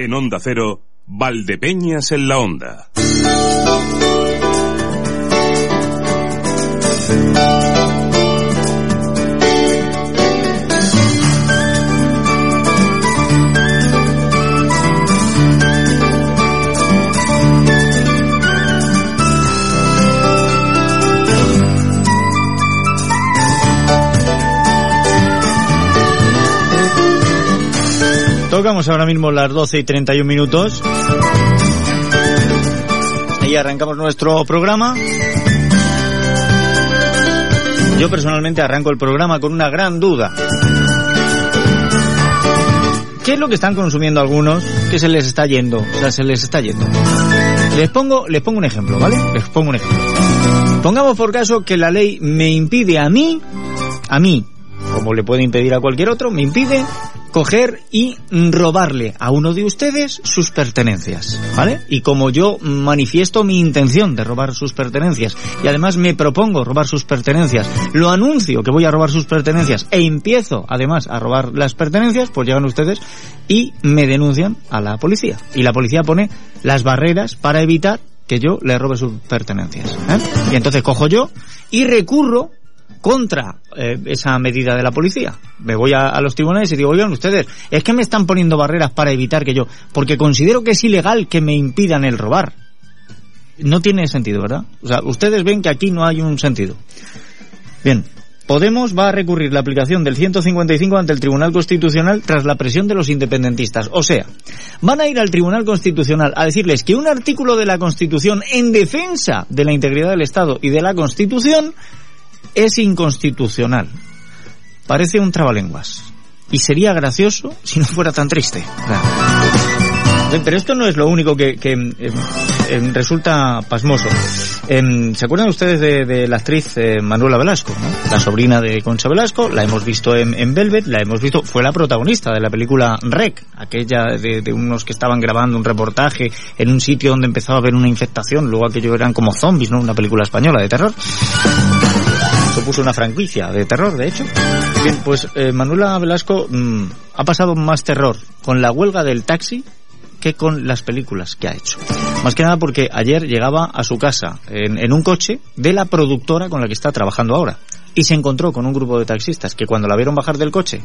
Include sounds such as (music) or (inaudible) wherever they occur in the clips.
En Onda Cero, Valdepeñas en la Onda. Tocamos ahora mismo las 12 y 31 minutos. Y arrancamos nuestro programa. Yo personalmente arranco el programa con una gran duda. ¿Qué es lo que están consumiendo algunos que se les está yendo? O sea, se les está yendo. Les pongo, les pongo un ejemplo, ¿vale? Les pongo un ejemplo. Pongamos por caso que la ley me impide a mí, a mí, como le puede impedir a cualquier otro, me impide coger y robarle a uno de ustedes sus pertenencias, ¿vale? Y como yo manifiesto mi intención de robar sus pertenencias y además me propongo robar sus pertenencias, lo anuncio que voy a robar sus pertenencias e empiezo además a robar las pertenencias, pues llegan ustedes y me denuncian a la policía. Y la policía pone las barreras para evitar que yo le robe sus pertenencias. ¿eh? Y entonces cojo yo y recurro contra eh, esa medida de la policía. Me voy a, a, los tribunales y digo, oigan ustedes, es que me están poniendo barreras para evitar que yo, porque considero que es ilegal que me impidan el robar. No tiene sentido, ¿verdad? O sea, ustedes ven que aquí no hay un sentido. Bien, Podemos va a recurrir la aplicación del 155 ante el Tribunal Constitucional tras la presión de los independentistas. O sea, van a ir al Tribunal Constitucional a decirles que un artículo de la Constitución en defensa de la integridad del Estado y de la Constitución es inconstitucional. Parece un trabalenguas. Y sería gracioso si no fuera tan triste. Pero esto no es lo único que, que eh, eh, resulta pasmoso. Eh, ¿Se acuerdan ustedes de, la actriz Manuela Velasco? La sobrina de Concha Velasco, la hemos visto en, en, Velvet, la hemos visto, fue la protagonista de la película Rec, aquella de, de, unos que estaban grabando un reportaje en un sitio donde empezaba a haber una infectación, luego aquello eran como zombies, ¿no? Una película española de terror supuso una franquicia de terror, de hecho. Bien, pues eh, Manuela Velasco mmm, ha pasado más terror con la huelga del taxi que con las películas que ha hecho. Más que nada porque ayer llegaba a su casa en, en un coche de la productora con la que está trabajando ahora. Y se encontró con un grupo de taxistas que cuando la vieron bajar del coche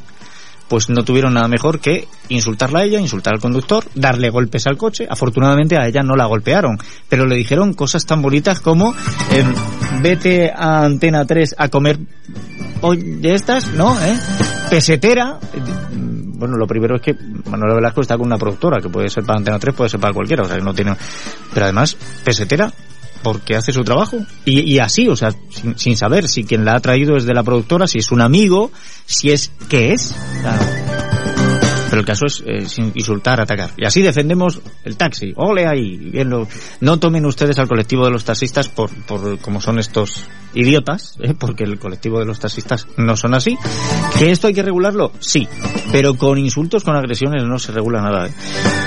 pues no tuvieron nada mejor que insultarla a ella, insultar al conductor, darle golpes al coche. Afortunadamente a ella no la golpearon, pero le dijeron cosas tan bonitas como eh, vete a Antena 3 a comer de estas, ¿no? ¿Eh? Pesetera. Bueno, lo primero es que Manuel Velasco está con una productora, que puede ser para Antena 3, puede ser para cualquiera, o sea, que no tiene... Pero además, pesetera, porque hace su trabajo. Y, y así, o sea, sin, sin, saber si quien la ha traído es de la productora, si es un amigo, si es qué es. Claro. Pero el caso es eh, insultar, atacar. Y así defendemos el taxi. Ole ahí. Bien. No tomen ustedes al colectivo de los taxistas por, por como son estos idiotas, ¿eh? porque el colectivo de los taxistas no son así. ¿Que esto hay que regularlo? Sí. Pero con insultos, con agresiones no se regula nada. ¿eh?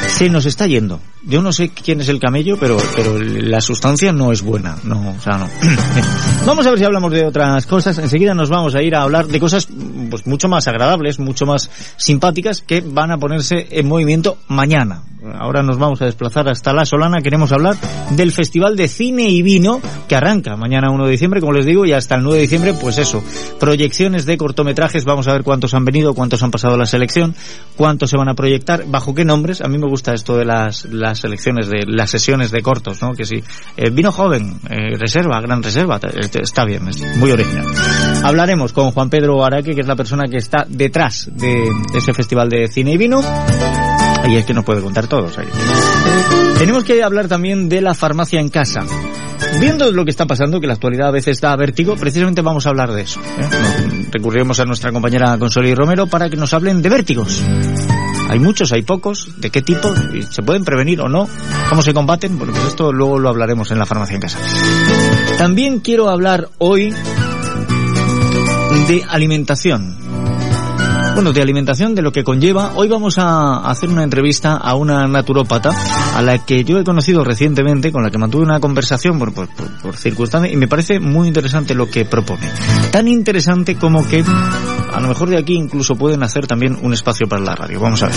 Se nos está yendo. Yo no sé quién es el camello, pero, pero la sustancia no es buena. No, o sea, no. (clears throat) vamos a ver si hablamos de otras cosas. Enseguida nos vamos a ir a hablar de cosas pues mucho más agradables, mucho más simpáticas que van a ponerse en movimiento mañana. Ahora nos vamos a desplazar hasta La Solana. Queremos hablar del Festival de Cine y Vino que arranca mañana 1 de diciembre, como les digo, y hasta el 9 de diciembre, pues eso, proyecciones de cortometrajes. Vamos a ver cuántos han venido, cuántos han pasado la selección, cuántos se van a proyectar, bajo qué nombres. A mí me gusta esto de las, las selecciones, de las sesiones de cortos, ¿no? Que sí, eh, vino joven, eh, reserva, gran reserva, está bien, es muy original. Hablaremos con Juan Pedro Araque, que es la persona que está detrás de, de ese Festival de Cine y Vino. Y es que nos puede contar todos. Tenemos que hablar también de la farmacia en casa. Viendo lo que está pasando, que la actualidad a veces da vértigo, precisamente vamos a hablar de eso. ¿eh? Recurrimos a nuestra compañera Consoli Romero para que nos hablen de vértigos. Hay muchos, hay pocos, de qué tipo, se pueden prevenir o no, cómo se combaten, bueno, pues esto luego lo hablaremos en la farmacia en casa. También quiero hablar hoy de alimentación bueno, de alimentación, de lo que conlleva. Hoy vamos a hacer una entrevista a una naturópata a la que yo he conocido recientemente, con la que mantuve una conversación por, por, por, por circunstancias y me parece muy interesante lo que propone. Tan interesante como que a lo mejor de aquí incluso pueden hacer también un espacio para la radio. Vamos a ver.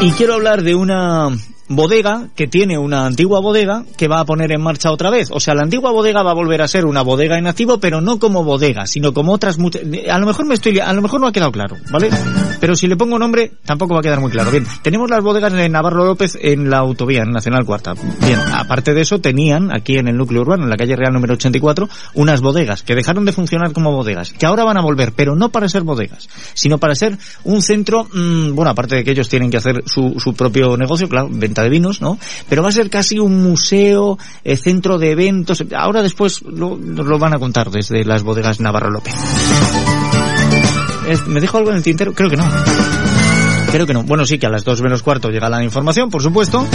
Y quiero hablar de una bodega que tiene una antigua bodega que va a poner en marcha otra vez. O sea, la antigua bodega va a volver a ser una bodega en activo, pero no como bodega, sino como otras muchas. A lo mejor me estoy, a lo mejor no ha quedado claro, ¿vale? Pero si le pongo nombre, tampoco va a quedar muy claro. Bien, tenemos las bodegas de Navarro López en la autovía, en Nacional Cuarta. Bien, aparte de eso, tenían aquí en el núcleo urbano, en la calle Real número 84, unas bodegas que dejaron de funcionar como bodegas, que ahora van a volver, pero no para ser bodegas, sino para ser un centro, mmm, bueno, aparte de que ellos tienen que hacer su propio negocio, claro, de vinos, ¿no? Pero va a ser casi un museo, eh, centro de eventos. Ahora después lo, lo van a contar desde las bodegas Navarro López. ¿Me dejo algo en el tintero? Creo que no. Creo que no. Bueno, sí que a las dos menos cuarto llega la información, por supuesto.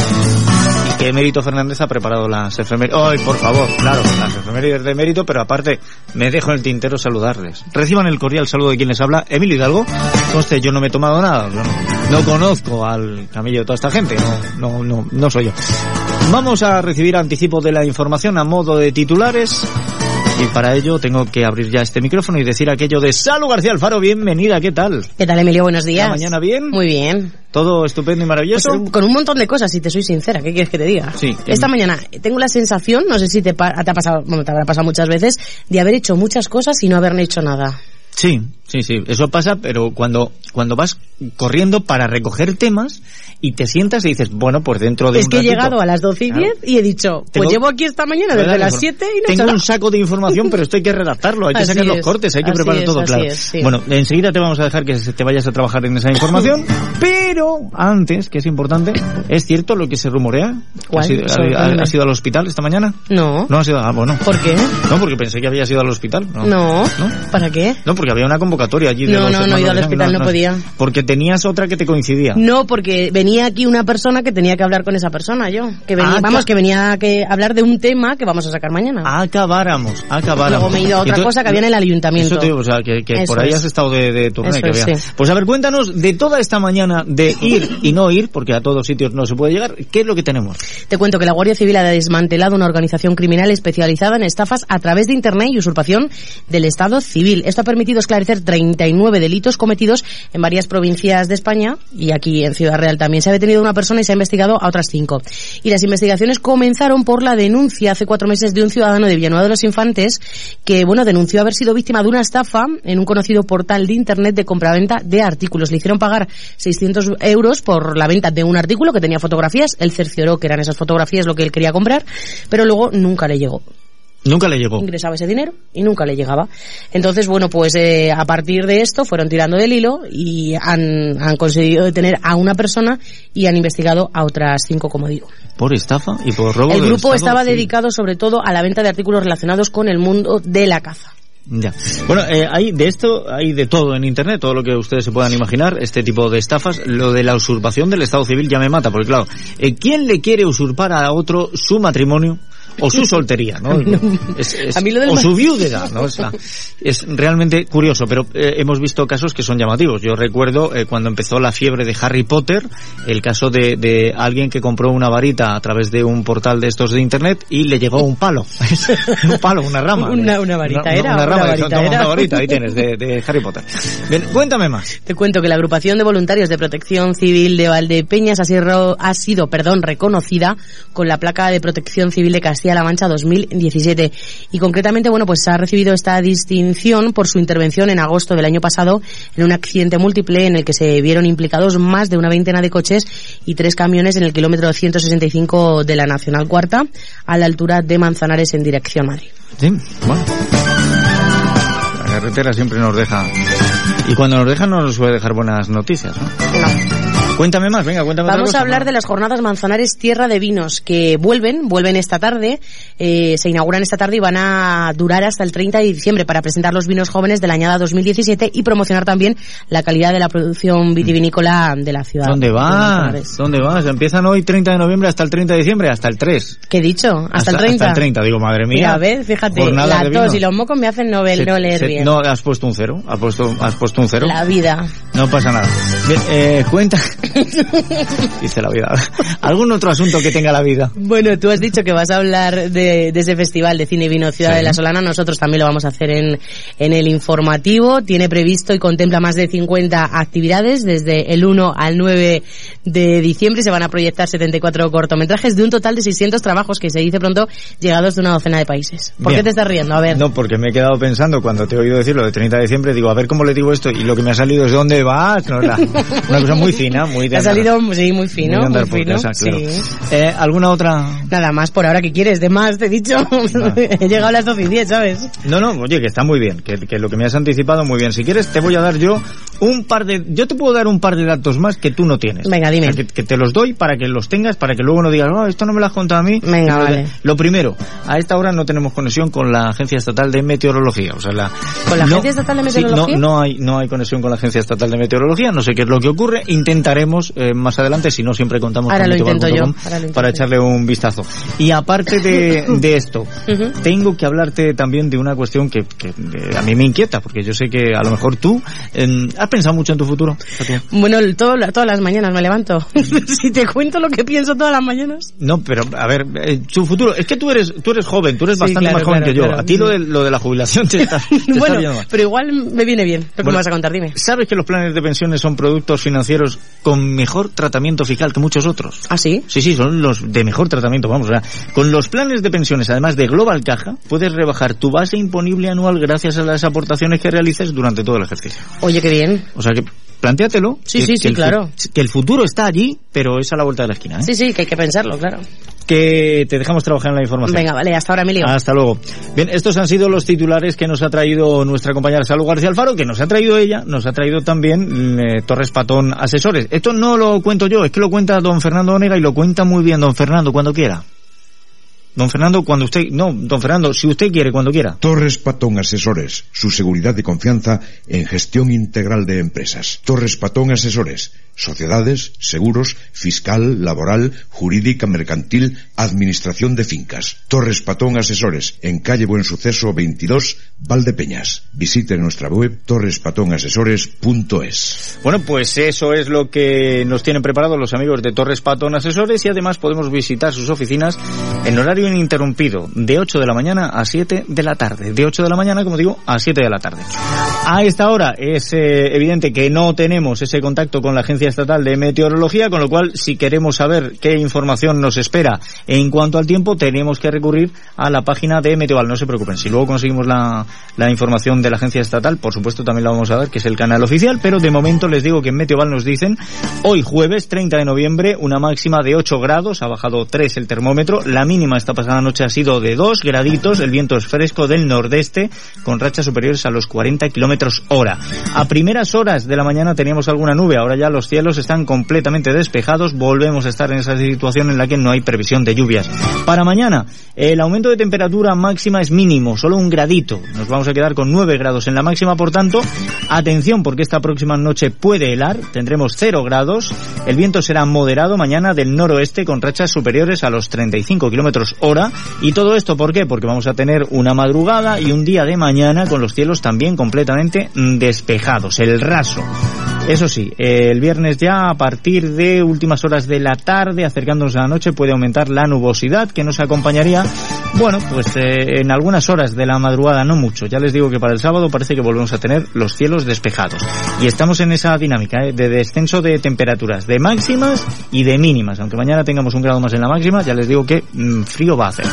Que Mérito Fernández ha preparado las efemérides. ¡Ay, por favor! Claro, las efemérides de Mérito, pero aparte, me dejo en el tintero saludarles. Reciban el cordial saludo de quien les habla, Emilio Hidalgo. Conste, yo no me he tomado nada. No, no conozco al camillo de toda esta gente. No, no, no, no soy yo. Vamos a recibir anticipo de la información a modo de titulares. Y para ello tengo que abrir ya este micrófono y decir aquello de Salu García Alfaro, bienvenida, ¿qué tal? ¿Qué tal, Emilio? Buenos días. ¿La mañana bien? Muy bien. ¿Todo estupendo y maravilloso? Pues, con un montón de cosas, si te soy sincera, ¿qué quieres que te diga? Sí. Esta mañana tengo la sensación, no sé si te, pa te ha pasado, bueno, te habrá pasado muchas veces, de haber hecho muchas cosas y no haber hecho nada. Sí, sí, sí, eso pasa, pero cuando, cuando vas corriendo para recoger temas y te sientas y dices, bueno, pues dentro de es un que ratito, he llegado a las 12 y 10 Claro. y he dicho, pues Tengo- llevo aquí esta mañana desde las 7 y no Tengo un saco de información, pero esto hay que redactarlo, hay que Así sacar los es, cortes, hay que preparar es, todo, claro. es, sí. Bueno, enseguida te vamos a dejar que te vayas a trabajar en esa información, (coughs) pero antes, que es importante, ¿es cierto lo que se rumorea? ¿Cuál? ¿Has ido, ha- has ido al hospital esta mañana? No. No has ido, ah, bueno. ¿Por qué? No, porque pensé que habías ido al hospital. No. No. ¿No? ¿Para qué? No, porque había una convocatoria allí de No, no, no he ido al hospital, no podía. Porque tenías otra que te coincidía. No, porque venía aquí una persona que tenía que hablar con esa persona, yo. Que venía, Ah, vamos, que venía a que hablar de un tema que vamos a sacar mañana. Acabáramos, acabáramos. Luego me he ido a otra Entonces- cosa que había en el ayuntamiento. Eso te digo, o sea, que, por ahí es. has estado de, que es, sí. Pues a ver, cuéntanos de toda esta mañana de ir y no ir, porque a todos sitios no se puede llegar, ¿qué es lo que tenemos? Te cuento que la Guardia Civil ha desmantelado una organización criminal especializada en estafas a través de Internet y usurpación del Estado civil. Esto ha permitido esclarecer 39 delitos cometidos en varias provincias de España y aquí en Ciudad Real también. Se ha detenido una persona y se ha investigado a otras cinco. Y las investigaciones comenzaron por la denuncia hace cuatro meses de un ciudadano de Villanueva de los Infantes que, bueno, denunció haber sido víctima de una estafa en un conocido portal de Internet de compraventa de artículos. Le hicieron pagar 600 euros por la venta de un artículo que tenía fotografías. Él cercioró que eran esas fotografías lo que él quería comprar, pero luego nunca le llegó. Nunca le llegó. Ingresaba ese dinero y nunca le llegaba. Entonces, bueno, pues eh, a partir de esto fueron tirando del hilo y han, han conseguido detener a una persona y han investigado a otras cinco, como digo. Por estafa y por robo El grupo estaba dedicado sobre todo a la venta de artículos relacionados con el mundo de la caza. Ya. Bueno, eh, hay de esto, hay de todo en Internet, todo lo que ustedes se puedan imaginar, este tipo de estafas. Lo de la usurpación del Estado civil ya me mata, porque claro, eh, ¿quién le quiere usurpar a otro su matrimonio? O su soltería, ¿no? A (laughs) mí no- Es- es- a mí lo del o su viudedad, ¿no? O sea, es realmente curioso, pero eh, hemos visto casos que son llamativos. Yo recuerdo eh, cuando empezó la fiebre de Harry Potter, el caso de, de alguien que compró una varita a través de un portal de estos de internet y le llegó un palo. (laughs) un palo, una rama. (laughs) Una- una varita era, Una, una rama, varita toma era. una varita, ahí tienes, de, de Harry Potter. Bien, cuéntame más. Te cuento que la agrupación de voluntarios de protección civil de Valdepeñas ha sido, ha sido perdón, reconocida con la placa de protección civil de Castilla-La Mancha 2017. Y concretamente, bueno, pues ha recibido esta distinción por su intervención en agosto del año pasado en un accidente múltiple en el que se vieron implicados más de una veintena de coches y tres camiones en el kilómetro 165 de la Nacional Cuarta a la altura de Manzanares en dirección Madrid. Sí, bueno. La carretera siempre nos deja. Y cuando nos deja no nos suele dejar buenas noticias, ¿no? Cuéntame más, venga, cuéntame Vamos cosa, a hablar ¿no? de las jornadas Manzanares Tierra de Vinos que vuelven, vuelven esta tarde, eh, se inauguran esta tarde y van a durar hasta el 30 de diciembre para presentar los vinos jóvenes de la añada 2017 y promocionar también la calidad de la producción vitivinícola de la ciudad. ¿Dónde de vas? ¿Dónde vas? Empiezan hoy 30 de noviembre hasta el 30 de diciembre, hasta el 3. ¿Qué he dicho? ¿Hasta, el 30? Hasta el 30, digo, madre mía. Mira, ves, fíjate, Jornadas la tos y los mocos me hacen no, Se- no leer se- bien. No, has puesto un cero, has puesto, has puesto un cero. La vida. No pasa nada. Bien, eh, cuenta, (laughs) Dice la vida. (laughs) ¿Algún otro asunto que tenga la vida? Bueno, tú has dicho que vas a hablar de, ese festival de cine y vino Ciudad de la Solana. Nosotros también lo vamos a hacer en, en el informativo. Tiene previsto y contempla más de 50 actividades. Desde el 1 al 9 de diciembre se van a proyectar 74 cortometrajes de un total de 600 trabajos que se dice pronto llegados de una docena de países. ¿Por qué te estás riendo? A ver. No, porque me he quedado pensando cuando te he oído decirlo de 30 de diciembre, digo, a ver cómo le digo esto y lo que me ha salido es dónde vas. una cosa muy fina, muy de Ha salido, sí, muy fino. Muy, fino, sí. eh, ¿Alguna otra? Nada más, por ahora que quieres, de más, te he dicho. (laughs) he llegado a las 12 y 10, ¿sabes? No, no, oye, que está muy bien, que, que, lo que me has anticipado muy bien. Si quieres, te voy a dar yo un par de... Yo te puedo dar un par de datos más que tú no tienes. Venga, dime. que, te los doy para que los tengas, para que luego no digas, no, esto no me lo has contado a mí. Venga, vale. Lo primero, a esta hora no tenemos conexión con la Agencia Estatal de Meteorología. O sea, la, ¿Con la Agencia Estatal de Meteorología? no, no, hay, no hay conexión con la Agencia Estatal de Meteorología, no sé qué es lo que ocurre. Intentaremos eh, más adelante, si no siempre contamos Ahora con lo intento yo. para echarle un vistazo. Y aparte de, (laughs) de esto, tengo que hablarte también de una cuestión que, que a mí me inquieta, porque yo sé que a lo mejor tú has pensado mucho en tu futuro. Bueno, todo, todas las mañanas me levanto. (laughs) si te cuento lo que pienso todas las mañanas. No, pero a ver, eh, tu futuro, es que tú eres tú eres joven, tú eres bastante más joven que yo. a ti lo, de, lo de la jubilación te está, (laughs) bueno, pero igual me viene bien. Lo que me vas a contar, dime. ¿Sabes que los planes de pensiones son productos financieros con mejor tratamiento fiscal que muchos otros? ¿Ah, sí? Sí, sí, son los de mejor tratamiento, vamos. O sea, con los planes de pensiones, además de Global Caja, puedes rebajar tu base imponible anual gracias a las aportaciones que realices durante todo el ejercicio. Oye, qué bien. O sea que plantéatelo. Sí, sí, sí, claro. Que el futuro está allí, pero es a la vuelta de la esquina. ¿eh? Sí, sí, que hay que pensarlo, claro. Que te dejamos trabajar en la información. Venga, vale, hasta ahora, Emilio. Hasta luego. Bien, estos han sido los titulares que nos ha traído nuestra compañera Salud García Alfaro, que nos ha traído ella, nos ha traído también mm, eh, Torres Patón Asesores. Esto no lo cuento yo, es que lo cuenta don Fernando Onega y lo cuenta muy bien don Fernando cuando quiera. Don Fernando, cuando usted... No, don Fernando, si usted quiere, cuando quiera. Torres Patón Asesores, su seguridad y confianza en gestión integral de empresas. Torres Patón Asesores, sociedades, seguros, fiscal, laboral, jurídica, mercantil, administración de fincas. Torres Patón Asesores, en calle Buen Suceso 22, Valdepeñas. Visite nuestra web torrespatonasesores.es. Bueno, pues eso es lo que nos tienen preparado los amigos de Torres Patón Asesores y además podemos visitar sus oficinas en horario ininterrumpido, de 8 de la mañana a 7 de la tarde. De 8 de la mañana, como digo, a 7 de la tarde. A esta hora es eh, evidente que no tenemos ese contacto con la Agencia Estatal de Meteorología, con lo cual, si queremos saber qué información nos espera en cuanto al tiempo, tenemos que recurrir a la página de Meteoval. No se preocupen, si luego conseguimos la, la información de la Agencia Estatal, por supuesto también la vamos a ver, que es el canal oficial, pero de momento les digo que en Meteoval nos dicen, hoy jueves 30 de noviembre, una máxima de 8 grados, ha bajado 3 el termómetro, la mínima esta pasada noche ha sido de 2 graditos, el viento es fresco del nordeste, con rachas superiores a los 40 kilómetros hora. A primeras horas de la mañana teníamos alguna nube, ahora ya los cielos están completamente despejados, volvemos a estar en esa situación en la que no hay previsión de lluvias. Para mañana, el aumento de temperatura máxima es mínimo, solo un gradito. Nos vamos a quedar con 9 grados en la máxima, por tanto, atención porque esta próxima noche puede helar, tendremos 0 grados, el viento será moderado mañana del noroeste con rachas superiores a los 35 kilómetros hora. Y todo esto, ¿por qué? Porque vamos a tener una madrugada y un día de mañana con los cielos también completamente despejados, el raso. Eso sí, el viernes ya a partir de últimas horas de la tarde, acercándonos a la noche, puede aumentar la nubosidad que nos acompañaría, bueno, pues eh, en algunas horas de la madrugada, no mucho. Ya les digo que para el sábado parece que volvemos a tener los cielos despejados. Y estamos en esa dinámica eh, de descenso de temperaturas, de máximas y de mínimas. Aunque mañana tengamos un grado más en la máxima, ya les digo que mm, frío va a hacer.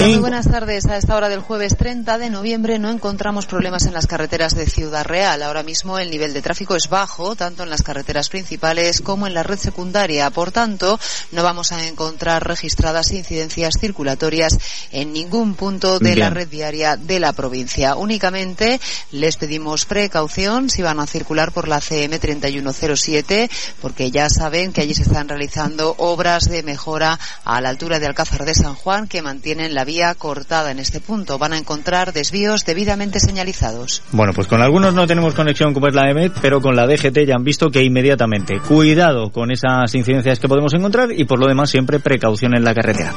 Muy buenas tardes. A esta hora del jueves 30 de noviembre no encontramos problemas en las carreteras de Ciudad Real. Ahora mismo el nivel de tráfico es bajo, tanto en las carreteras principales como en la red secundaria. Por tanto, no vamos a encontrar registradas incidencias circulatorias en ningún punto de la red viaria de la provincia. Únicamente les pedimos precaución si van a circular por la CM 3107, porque ya saben que allí se están realizando obras de mejora a la altura de Alcázar de San Juan que mantienen la la vía cortada en este punto. Van a encontrar desvíos debidamente señalizados. Bueno, pues con algunos no tenemos conexión como es la EMET, pero con la DGT ya han visto que inmediatamente cuidado con esas incidencias que podemos encontrar y por lo demás siempre precaución en la carretera.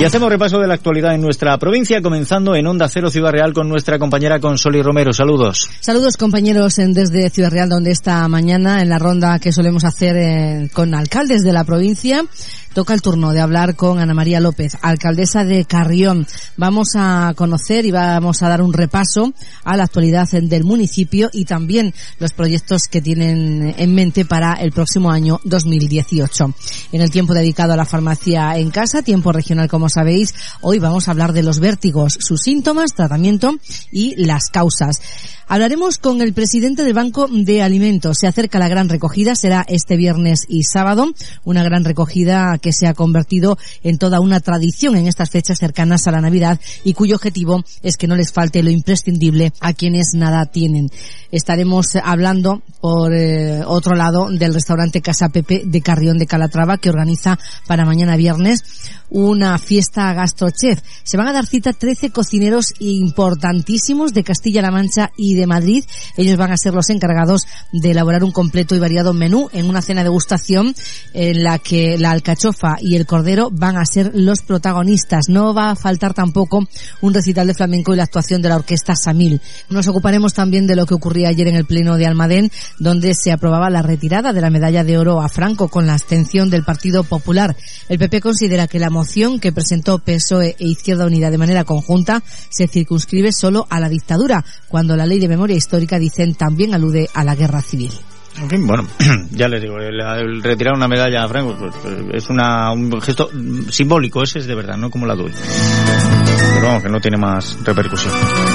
Y hacemos repaso de la actualidad en nuestra provincia, comenzando en Onda Cero Ciudad Real con nuestra compañera Consoli Romero. Saludos. Saludos compañeros desde Ciudad Real, donde esta mañana en la ronda que solemos hacer eh, con alcaldes de la provincia toca el turno de hablar con Ana María López, alcaldesa de Carrión. Vamos a conocer y vamos a dar un repaso a la actualidad del municipio y también los proyectos que tienen en mente para el próximo año 2018. En el tiempo dedicado a la farmacia en casa, tiempo regional como sabéis, hoy vamos a hablar de los vértigos, sus síntomas, tratamiento y las causas. Hablaremos con el presidente del Banco de Alimentos. Se acerca la gran recogida, será este viernes y sábado, una gran recogida que se ha convertido en toda una tradición en estas fechas cercanas a la Navidad y cuyo objetivo es que no les falte lo imprescindible a quienes nada tienen. Estaremos hablando por eh, otro lado del restaurante Casa Pepe de Carrión de Calatrava que organiza para mañana viernes una fiesta gastrochef. Se van a dar cita 13 cocineros importantísimos de Castilla-La Mancha y de Madrid. Ellos van a ser los encargados de elaborar un completo y variado menú en una cena de degustación en la que la alcachofa y el cordero van a ser los protagonistas. No va a faltar tampoco un recital de flamenco y la actuación de la orquesta Samil. Nos ocuparemos también de lo que ocurría ayer en el pleno de Almadén, donde se aprobaba la retirada de la medalla de oro a Franco con la abstención del Partido Popular. El PP considera que la moción que presentó PSOE e Izquierda Unida de manera conjunta se circunscribe solo a la dictadura, cuando la ley de memoria histórica, dicen, también alude a la guerra civil. Bueno, (clears throat) ya les digo, el, retirar una medalla a Franco pues, pues, es una, un gesto simbólico, ese es de verdad, no como la doy. Pero vamos, que no tiene más repercusión.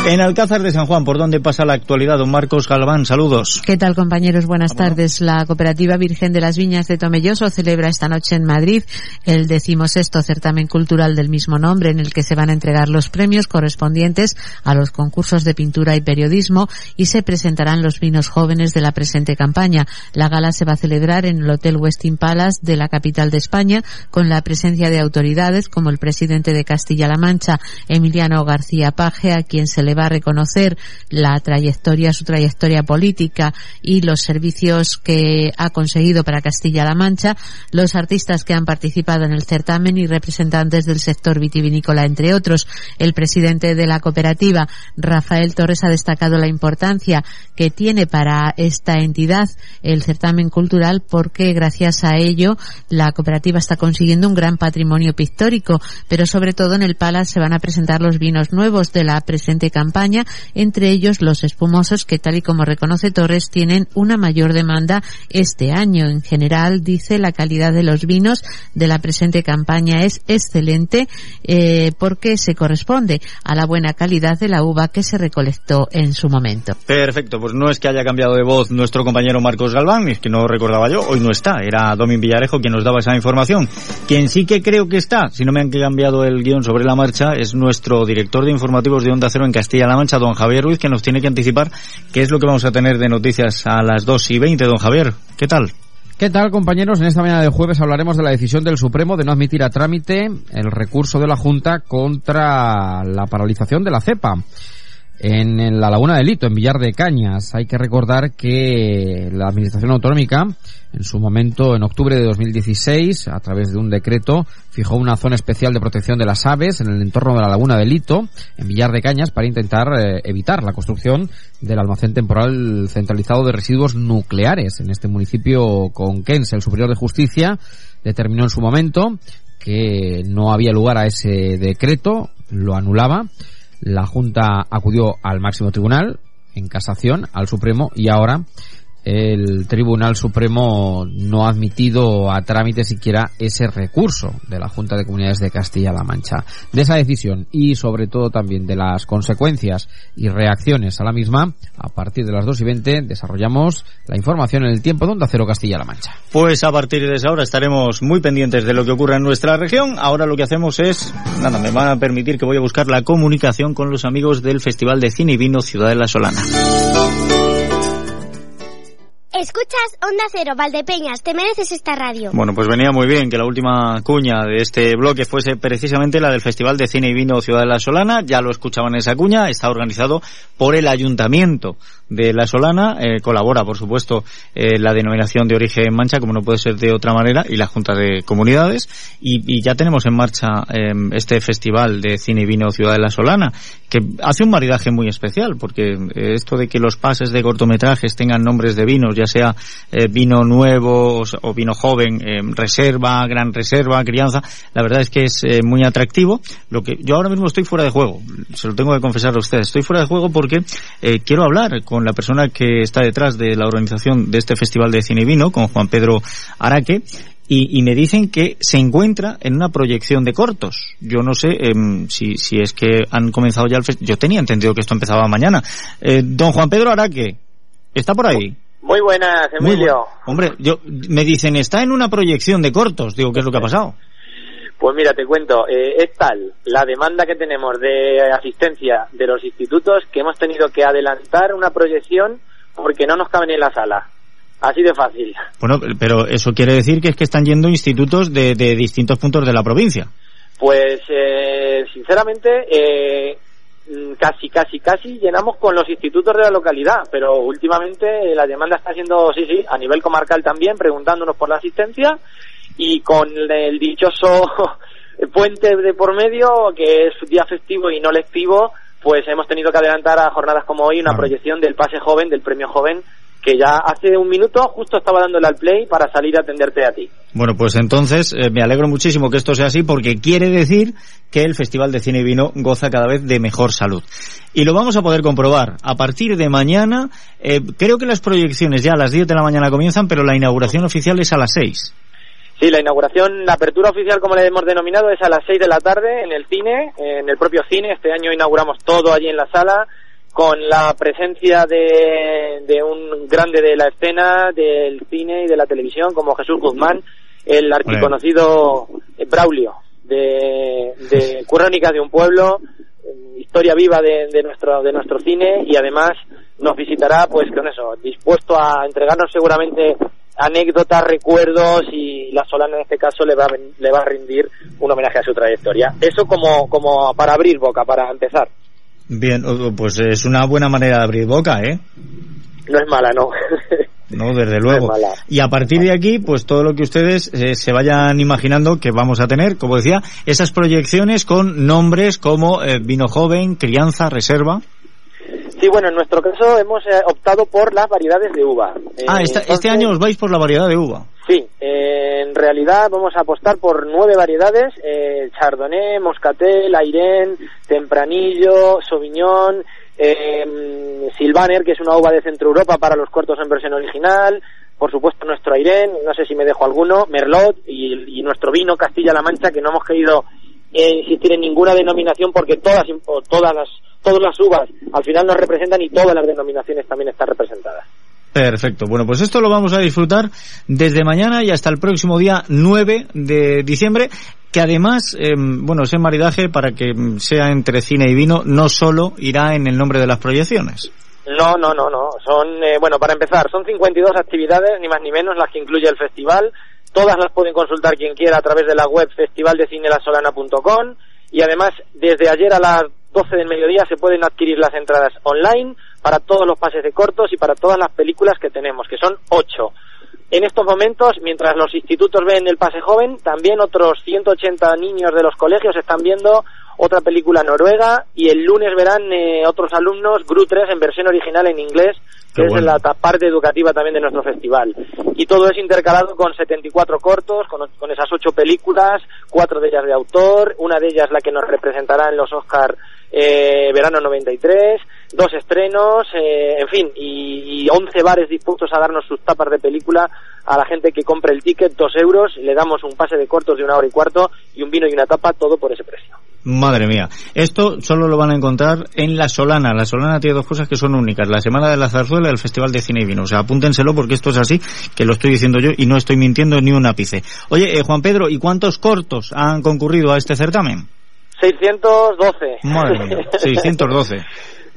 En Alcázar de San Juan, ¿por dónde pasa la actualidad? Don Marcos Galván, saludos. ¿Qué tal, compañeros? Buenas tardes. La Cooperativa Virgen de las Viñas de Tomelloso celebra esta noche en Madrid el decimosexto certamen cultural del mismo nombre, en el que se van a entregar los premios correspondientes a los concursos de pintura y periodismo y se presentarán los vinos jóvenes de la presente campaña. La gala se va a celebrar en el Hotel Westin Palace de la capital de España, con la presencia de autoridades como el presidente de Castilla-La Mancha, Emiliano García Paje, a quien se le va a reconocer la trayectoria, su trayectoria política y los servicios que ha conseguido para Castilla-La Mancha, los artistas que han participado en el certamen y representantes del sector vitivinícola, entre otros. El presidente de la cooperativa, Rafael Torres, ha destacado la importancia que tiene para esta entidad el certamen cultural porque gracias a ello la cooperativa está consiguiendo un gran patrimonio pictórico, pero sobre todo en el Palace se van a presentar los vinos nuevos de la presente campaña, entre ellos los espumosos que tal y como reconoce Torres tienen una mayor demanda este año. En general, dice, la calidad de los vinos de la presente campaña es excelente eh, porque se corresponde a la buena calidad de la uva que se recolectó en su momento. Perfecto, pues no es que haya cambiado de voz nuestro compañero Marcos Galván, es que no recordaba yo, hoy no está, era Domin Villarejo quien nos daba esa información. Quien sí que creo que está, si no me han cambiado el guion sobre la marcha, es nuestro director de informativos de Onda Cero en Castilla-La Mancha, don Javier Ruiz, que nos tiene que anticipar qué es lo que vamos a tener de noticias a las 2 y 20. Don Javier, ¿qué tal? ¿Qué tal, compañeros? En esta mañana de jueves hablaremos de la decisión del Supremo de no admitir a trámite el recurso de la Junta contra la paralización de la CEPA en la Laguna del Lito, en Villar de Cañas. Hay que recordar que la Administración Autonómica, en su momento, en octubre de 2016, a través de un decreto, fijó una zona especial de protección de las aves en el entorno de la Laguna del Lito, en Villar de Cañas, para intentar eh, evitar la construcción del almacén temporal centralizado de residuos nucleares en este municipio conquense. El Superior de Justicia determinó en su momento que no había lugar a ese decreto, lo anulaba la Junta acudió al máximo tribunal en casación, al Supremo, y ahora el Tribunal Supremo no ha admitido a trámite siquiera ese recurso de la Junta de Comunidades de Castilla-La Mancha. De esa decisión y sobre todo también de las consecuencias y reacciones a la misma, a partir de las 2 y 20 desarrollamos la información en el tiempo de Onda Cero Castilla-La Mancha. Pues a partir de esa hora estaremos muy pendientes de lo que ocurra en nuestra región. Ahora lo que hacemos es, nada, me van a permitir que voy a buscar la comunicación con los amigos del Festival de Cine y Vino Ciudad de la Solana. Escuchas Onda Cero, Valdepeñas, te mereces esta radio. Bueno, pues venía muy bien que la última cuña de este bloque fuese precisamente la del Festival de Cine y Vino Ciudad de la Solana. Ya lo escuchaban esa cuña, está organizado por el Ayuntamiento de La Solana. Eh, colabora, por supuesto, eh, la denominación de origen Mancha, como no puede ser de otra manera, y la Junta de Comunidades. Y, ya tenemos en marcha eh, este Festival de Cine y Vino Ciudad de la Solana, que hace un maridaje muy especial, porque eh, esto de que los pases de cortometrajes tengan nombres de vinos, ya sea eh, vino nuevo o, vino joven, eh, reserva, gran reserva, crianza, la verdad es que es eh, muy atractivo. Lo que yo ahora mismo estoy fuera de juego, se lo tengo que confesar a ustedes, estoy fuera de juego porque quiero hablar con la persona que está detrás de la organización de este Festival de Cine y Vino, con Juan Pedro Araque, y, me dicen que se encuentra en una proyección de cortos. Yo no sé eh, si, si es que han comenzado ya el festival. Yo tenía entendido que esto empezaba mañana. Don Juan Pedro Araque, ¿está por ahí? Muy buenas, Emilio. Muy bu Hombre, yo, me dicen, está en una proyección de cortos. Digo, ¿qué es lo que ha pasado? Pues mira, te cuento, eh, es tal la demanda que tenemos de asistencia de los institutos que hemos tenido que adelantar una proyección porque no nos caben en la sala. Así de fácil. Bueno, pero eso quiere decir que es que están yendo institutos de, de distintos puntos de la provincia. Pues, eh, sinceramente, eh, casi, casi, casi llenamos con los institutos de la localidad, pero últimamente la demanda está siendo, sí, sí, a nivel comarcal también, preguntándonos por la asistencia y con el dichoso (laughs) puente de por medio, que es día festivo y no lectivo, pues hemos tenido que adelantar a jornadas como hoy una proyección del pase joven, del premio joven, que ya hace un minuto justo estaba dándole al play para salir a atenderte a ti. Bueno, pues entonces eh, me alegro muchísimo que esto sea así porque quiere decir que el Festival de Cine y Vino goza cada vez de mejor salud. Y lo vamos a poder comprobar. A partir de mañana, eh, creo que las proyecciones ya a las 10 de la mañana comienzan, pero la inauguración oficial es a las 6. Sí, la inauguración, la apertura oficial, como le hemos denominado, es a las 6 de la tarde en el cine, en el propio cine. Este año inauguramos todo allí en la sala con la presencia de, de, un grande de la escena, del cine y de la televisión, como Jesús Guzmán, el archiconocido Braulio, de, de Crónicas de un pueblo, historia viva de, de, nuestro, de nuestro cine y además nos visitará, pues con eso, dispuesto a entregarnos seguramente anécdotas, recuerdos y la Solana en este caso le va, a, le va a rendir un homenaje a su trayectoria. Eso como, como para abrir boca, para empezar. Bien, pues es una buena manera de abrir boca, ¿eh? No es mala, no. No, desde (laughs) luego. No y a partir de aquí, pues todo lo que ustedes eh, se vayan imaginando que vamos a tener, como decía, esas proyecciones con nombres como eh, vino joven, crianza, reserva. Sí, bueno, en nuestro caso hemos eh, optado por las variedades de uva. ah, esta, Entonces, este año os vais por la variedad de uva. Sí, eh, en realidad vamos a apostar por nueve variedades, eh, Chardonnay, Moscatel, Airén, Tempranillo, Sauvignon, eh, Silvaner, que es una uva de Centro Europa para los cortos en versión original, por supuesto nuestro Airén, no sé si me dejo alguno, Merlot y, y nuestro vino Castilla-La Mancha, que no hemos querido eh, insistir en ninguna denominación porque todas, todas las todas las uvas al final nos representan y todas las denominaciones también están representadas. Perfecto. Bueno, pues esto lo vamos a disfrutar desde mañana y hasta el próximo día 9 de diciembre, que además, eh, bueno, ese maridaje para que sea entre cine y vino no solo irá en el nombre de las proyecciones. No, no, no, no. Son, eh, bueno, para empezar, son 52 actividades, ni más ni menos, las que incluye el festival. Todas las pueden consultar quien quiera a través de la web festivaldecineLasolana.com y además desde ayer a las 12 del mediodía se pueden adquirir las entradas online para todos los pases de cortos y para todas las películas que tenemos, que son ocho. En estos momentos, mientras los institutos ven el pase joven, también otros 180 niños de los colegios están viendo otra película noruega y el lunes verán eh, otros alumnos GRU 3 en versión original en inglés, que es la parte educativa también de nuestro festival. Y todo es intercalado con 74 cortos, con, con esas ocho películas, cuatro de ellas de autor, una de ellas la que nos representará en los Oscar eh, verano 93, dos estrenos, eh, en fin, y, y 11 bares dispuestos a darnos sus tapas de película a la gente que compre el ticket, dos euros, le damos un pase de cortos de una hora y cuarto y un vino y una tapa, todo por ese precio. Madre mía. Esto solo lo van a encontrar en La Solana. La Solana tiene dos cosas que son únicas. La Semana de la Zarzuela y el Festival de Cine y Vino. O sea, apúntenselo porque esto es así, que lo estoy diciendo yo y no estoy mintiendo ni un ápice. Oye, eh, Juan Pedro, ¿y cuántos cortos han concurrido a este certamen? 612. Madre mía, (laughs) 612.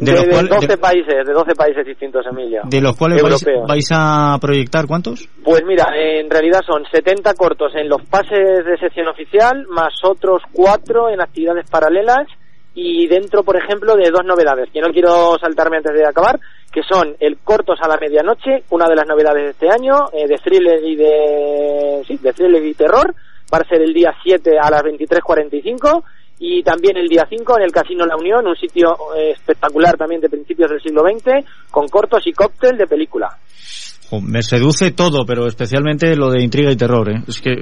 De, los de cuales- 12 de- países, de 12 países distintos, Emilio. ¿De los cuales vais, vais a proyectar cuántos? Pues mira, en realidad son 70 cortos en los pases de sección oficial, más otros cuatro en actividades paralelas y dentro, por ejemplo, de dos novedades, que no quiero saltarme antes de acabar, que son el Cortos a la Medianoche, una de las novedades de este año, eh, de thriller y de, sí, de thriller y terror, va a ser el día 7 a las 23.45 y también el día 5 en el Casino La Unión, un sitio eh, espectacular también de principios del siglo XX, con cortos y cóctel de película. Me seduce todo, pero especialmente lo de intriga y terror, ¿eh? Es que,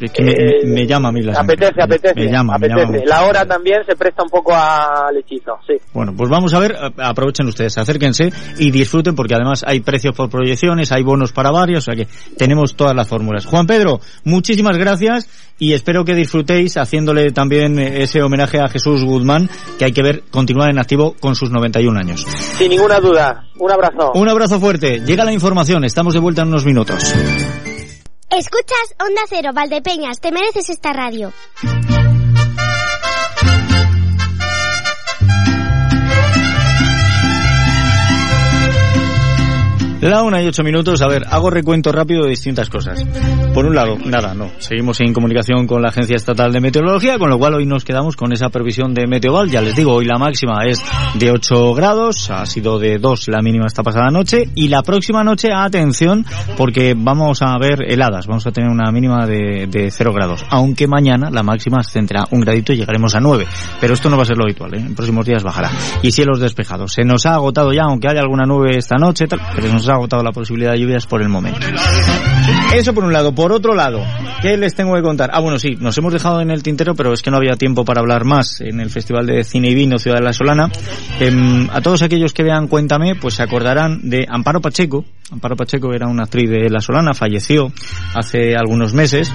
es que me, Eh, me- me llama a mí la sangre. Apetece, apetece. Me llama, me apetece. llama mucho. La hora también se presta un poco al hechizo, sí. Bueno, pues vamos a ver, aprovechen ustedes, acérquense y disfruten porque además hay precios por proyecciones, hay bonos para varios, o sea que tenemos todas las fórmulas. Juan Pedro, muchísimas gracias y espero que disfrutéis haciéndole también ese homenaje a Jesús Guzmán, que hay que ver continuar en activo con sus 91 años. Sin ninguna duda. Un abrazo. Un abrazo fuerte, llega la información, estamos de vuelta en unos minutos. Escuchas Onda Cero, Valdepeñas, te mereces esta radio. La una y ocho minutos, a ver, hago recuento rápido de distintas cosas. Por un lado, nada, no, seguimos en comunicación con la Agencia Estatal de Meteorología, con lo cual hoy nos quedamos con esa previsión de Meteoval, ya les digo, hoy la máxima es de 8 grados, ha sido de 2 la mínima esta pasada noche, y la próxima noche, atención, porque vamos a ver heladas, vamos a tener una mínima de, de 0 grados, aunque mañana la máxima ascenderá un gradito y llegaremos a 9, pero esto no va a ser lo habitual, ¿eh? en próximos días bajará. Y cielos despejados, se nos ha agotado ya, aunque haya alguna nube esta noche, pero nos ha agotado la posibilidad de lluvias por el momento. Eso por un lado. Por otro lado, ¿qué les tengo que contar? Ah, bueno, sí, nos hemos dejado en el tintero, pero es que no había tiempo para hablar más en el Festival de Cine y Vino Ciudad de la Solana. Em, a todos aquellos que vean Cuéntame, pues se acordarán de Amparo Pacheco. Amparo Pacheco era una actriz de La Solana, falleció hace algunos meses.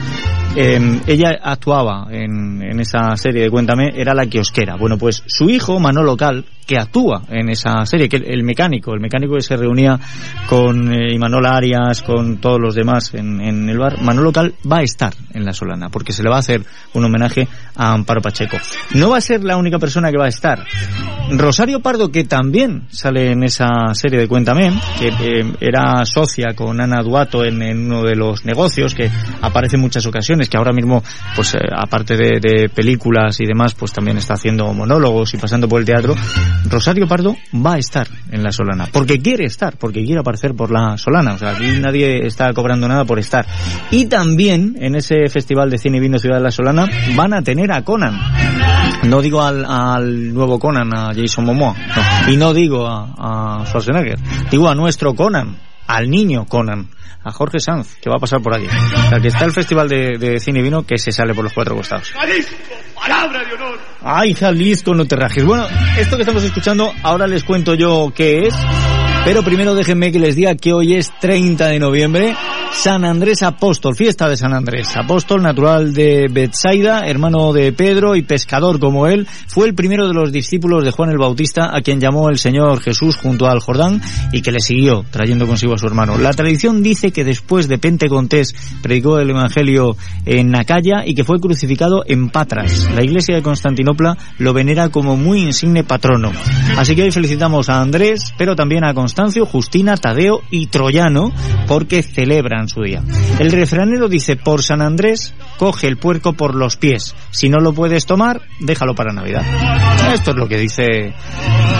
Em, ella actuaba en, en esa serie de Cuéntame, era la kiosquera. Bueno, pues su hijo, Manolo Cal, que actúa en esa serie, que el, mecánico, el mecánico que se reunía con eh, Imanol Arias, con todos los demás en, en el bar, Manolo Cal va a estar en La Solana, porque se le va a hacer un homenaje a Amparo Pacheco. No va a ser la única persona que va a estar. Rosario Pardo, que también sale en esa serie de Cuéntame, que eh, era socia con Ana Duato en, en uno de los negocios, que aparece en muchas ocasiones, que ahora mismo, pues eh, aparte de, películas y demás, pues también está haciendo monólogos y pasando por el teatro. Rosario Pardo va a estar en La Solana, porque quiere estar, porque quiere aparecer por La Solana, o sea, aquí nadie está cobrando nada por estar. Y también en ese Festival de Cine y Vino Ciudad de La Solana van a tener a Conan. No digo al, nuevo Conan, a Jason Momoa, y no digo a Schwarzenegger, digo a nuestro Conan, al niño Conan, a Jorge Sanz, que va a pasar por aquí. O sea, que está el Festival de, de Cine y Vino que se sale por los cuatro costados. ¡Palabra de honor! Ay, Jalisco, no te rajes. Bueno, esto que estamos escuchando, ahora les cuento yo qué es. Pero primero déjenme que les diga que hoy es 30 de noviembre, San Andrés Apóstol, fiesta de San Andrés. Apóstol natural de Betsaida, hermano de Pedro y pescador como él, fue el primero de los discípulos de Juan el Bautista a quien llamó el Señor Jesús junto al Jordán y que le siguió trayendo consigo a su hermano. La tradición dice que después de Pentecostés predicó el Evangelio en Nacaya y que fue crucificado en Patras. La iglesia de Constantinopla lo venera como muy insigne patrono. Así que hoy felicitamos a Andrés, pero también a Constancio, Justina, Tadeo y Troyano porque celebran su día. El refranero dice, por San Andrés, coge el puerco por los pies. Si no lo puedes tomar, déjalo para Navidad. Esto es lo que dice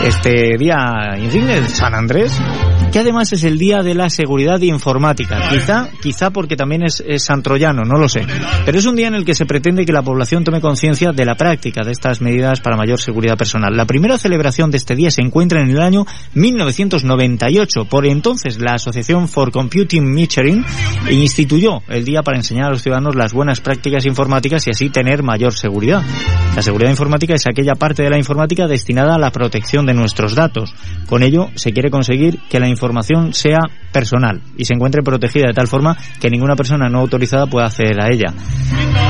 este día insigne de San Andrés, que además es el día de la seguridad informática. Quizá, quizá porque también es, es San Troyano, no lo sé. Pero es un día en el que se pretende que la población tome conciencia de la práctica de estas medidas para mayor seguridad personal. La primera celebración de este día se encuentra en el año 1998. Por entonces, la Asociación for Computing Measuring instituyó el día para enseñar a los ciudadanos las buenas prácticas informáticas y así tener mayor seguridad. La seguridad informática es aquella parte de la informática destinada a la protección de nuestros datos. Con ello, se quiere conseguir que la información sea personal y se encuentre protegida de tal forma que ninguna persona no autorizada pueda acceder a ella.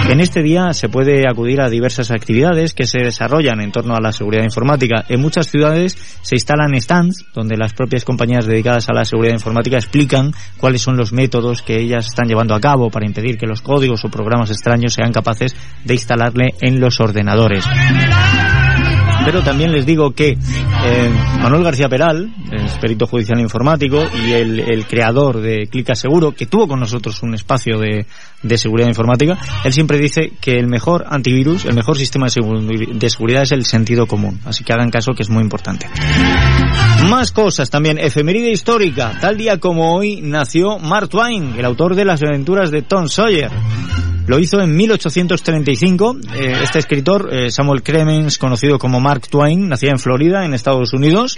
En este día se puede acudir a diversas actividades que se desarrollan en torno a la seguridad informática. En muchas ciudades se instalan stands donde las propias compañías dedicadas a la seguridad informática explican cuáles son los métodos que ellas están llevando a cabo para impedir que los códigos o programas extraños sean capaces de instalarle en los ordenadores. Pero también les digo que eh, Manuel García Peral, es perito judicial informático y el, el creador de Clica Seguro, que tuvo con nosotros un espacio de, de seguridad informática, él siempre dice que el mejor antivirus, el mejor sistema de, de seguridad es el sentido común. Así que hagan caso que es muy importante. Más cosas también. Efeméride histórica. Tal día como hoy nació Mark Twain, el autor de las aventuras de Tom Sawyer. Lo hizo en 1835. Eh, este escritor, eh, Samuel Clemens, conocido como Mark Twain, nacía en Florida, en Estados Unidos.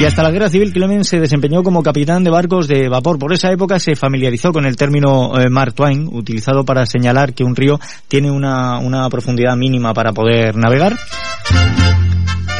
Y hasta la Guerra Civil, Clemens se desempeñó como capitán de barcos de vapor. Por esa época se familiarizó con el término eh, Mark Twain, utilizado para señalar que un río tiene una, una profundidad mínima para poder navegar.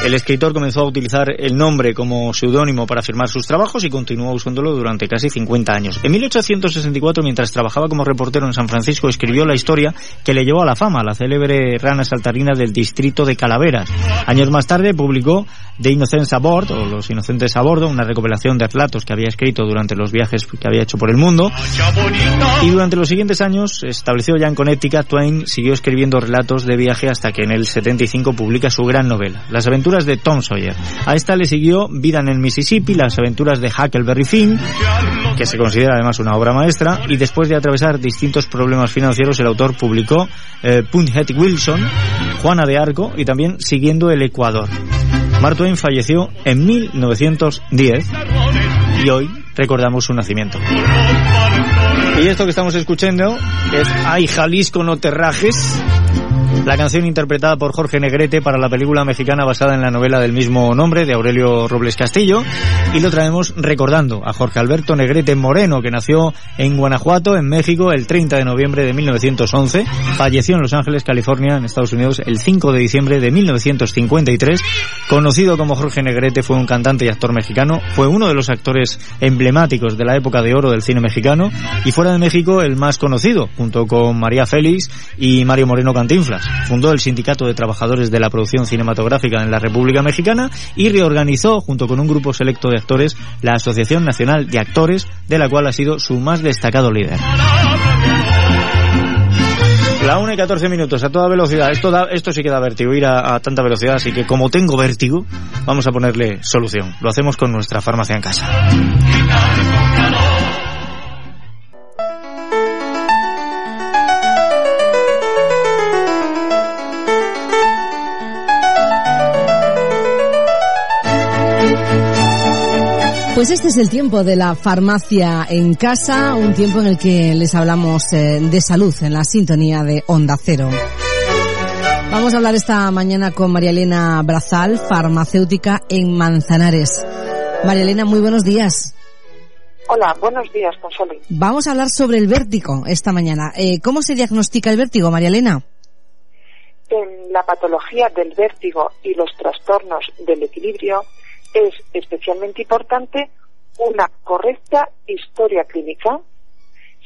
El escritor comenzó a utilizar el nombre como seudónimo para firmar sus trabajos y continuó usándolo durante casi 50 años. En 1864, mientras trabajaba como reportero en San Francisco, escribió la historia que le llevó a la fama, la célebre rana saltarina del distrito de Calaveras. Años más tarde publicó The Innocents Aboard, o Los Inocentes a Bordo, una recopilación de relatos que había escrito durante los viajes que había hecho por el mundo. Y durante los siguientes años, establecido ya en Connecticut, Twain siguió escribiendo relatos de viaje hasta que en el 75 publica su gran novela, Las aventuras de Tom Sawyer. A esta le siguió Vida en el Mississippi, Las aventuras de Huckleberry Finn, que se considera además una obra maestra, y después de atravesar distintos problemas financieros, el autor publicó eh, Wilson, Juana de Arco y también Siguiendo el Ecuador. Mark Twain falleció en 1910 y hoy recordamos su nacimiento. Y esto que estamos escuchando es Ay Jalisco no te rajes, la canción interpretada por Jorge Negrete para la película mexicana basada en la novela del mismo nombre de Aurelio Robles Castillo. Y lo traemos recordando a Jorge Alberto Negrete Moreno que nació en Guanajuato, en México, el 30 de noviembre de 1911, falleció en Los Ángeles, California, en Estados Unidos, el 5 de diciembre de 1953, conocido como Jorge Negrete, fue un cantante y actor mexicano, fue uno de los actores emblemáticos de la época de oro del cine mexicano. Y fuera de México el más conocido, junto con María Félix y Mario Moreno Cantinflas. Fundó el Sindicato de Trabajadores de la Producción Cinematográfica en la República Mexicana y reorganizó, junto con un grupo selecto de actores, la Asociación Nacional de Actores, de la cual ha sido su más destacado líder. La 1 y 14 minutos a toda velocidad. Esto, esto sí que da vértigo, ir a tanta velocidad. Así que como tengo vértigo, vamos a ponerle solución. Lo hacemos con nuestra farmacia en casa. Pues este es el tiempo de la farmacia en casa, un tiempo en el que les hablamos eh, de salud en la sintonía de Onda Cero. Vamos a hablar esta mañana con María Elena Brazal, farmacéutica en Manzanares. María Elena, muy buenos días. Hola, buenos días, Consoli. Vamos a hablar sobre el vértigo esta mañana. Eh, ¿Cómo se diagnostica el vértigo, María Elena? En la patología del vértigo y los trastornos del equilibrio es especialmente importante una correcta historia clínica.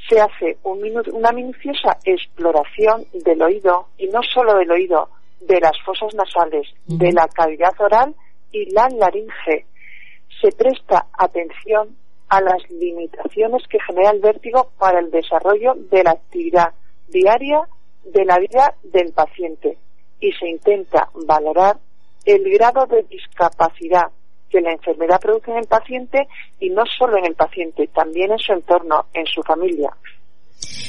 Se hace un minu una minuciosa exploración del oído y no solo del oído, de las fosas nasales, de la cavidad oral y la laringe. Se presta atención a las limitaciones que genera el vértigo para el desarrollo de la actividad diaria de la vida del paciente y se intenta valorar el grado de discapacidad que la enfermedad produce en el paciente y no solo en el paciente, también en su entorno, en su familia.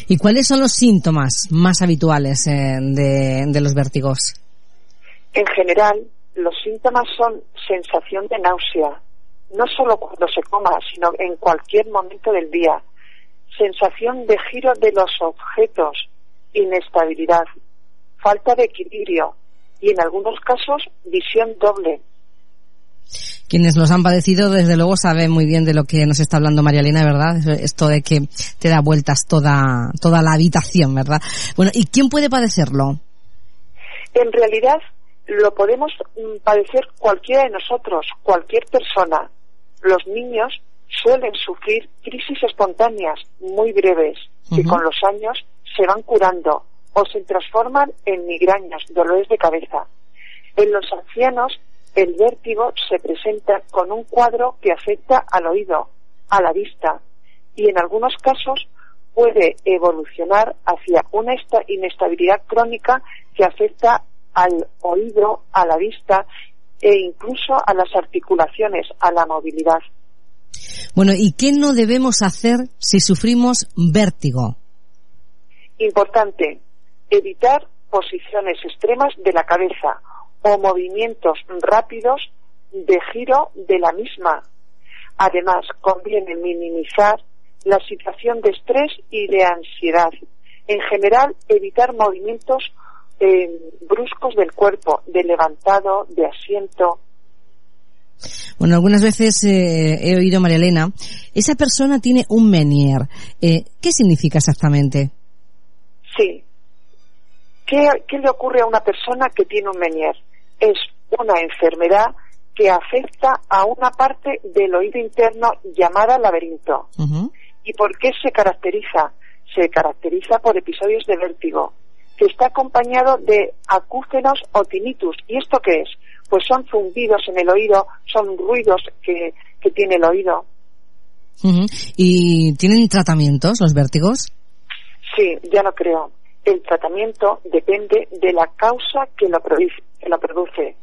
¿Y cuáles son los síntomas más habituales eh, de, de los vértigos? En general, los síntomas son sensación de náusea, no solo cuando se coma, sino en cualquier momento del día, sensación de giro de los objetos, inestabilidad, falta de equilibrio y en algunos casos visión doble. Quienes los han padecido, desde luego, saben muy bien de lo que nos está hablando María Elena, ¿verdad? Esto de que te da vueltas toda, toda la habitación, ¿verdad? Bueno, ¿y quién puede padecerlo? En realidad, lo podemos mm, padecer cualquiera de nosotros, cualquier persona. Los niños suelen sufrir crisis espontáneas muy breves que con los años se van curando o se transforman en migrañas, dolores de cabeza. En los ancianos el vértigo se presenta con un cuadro que afecta al oído, a la vista y en algunos casos puede evolucionar hacia una inestabilidad crónica que afecta al oído, a la vista e incluso a las articulaciones, a la movilidad. Bueno, ¿y qué no debemos hacer si sufrimos vértigo? Importante, evitar posiciones extremas de la cabeza o movimientos rápidos de giro de la misma. Además, conviene minimizar la situación de estrés y de ansiedad. En general, evitar movimientos eh, bruscos del cuerpo, de levantado, de asiento. Bueno, algunas veces eh, he oído, María Elena, esa persona tiene un menier. Eh, ¿Qué significa exactamente? Sí. ¿Qué, ¿Qué le ocurre a una persona que tiene un menier? Es una enfermedad que afecta a una parte del oído interno llamada laberinto. ¿Y por qué se caracteriza? Se caracteriza por episodios de vértigo, que está acompañado de acúfenos o tinnitus. ¿Y esto qué es? Pues son zumbidos en el oído, son ruidos que, que tiene el oído. ¿Y tienen tratamientos los vértigos? Sí, ya lo creo. El tratamiento depende de la causa que lo, produce.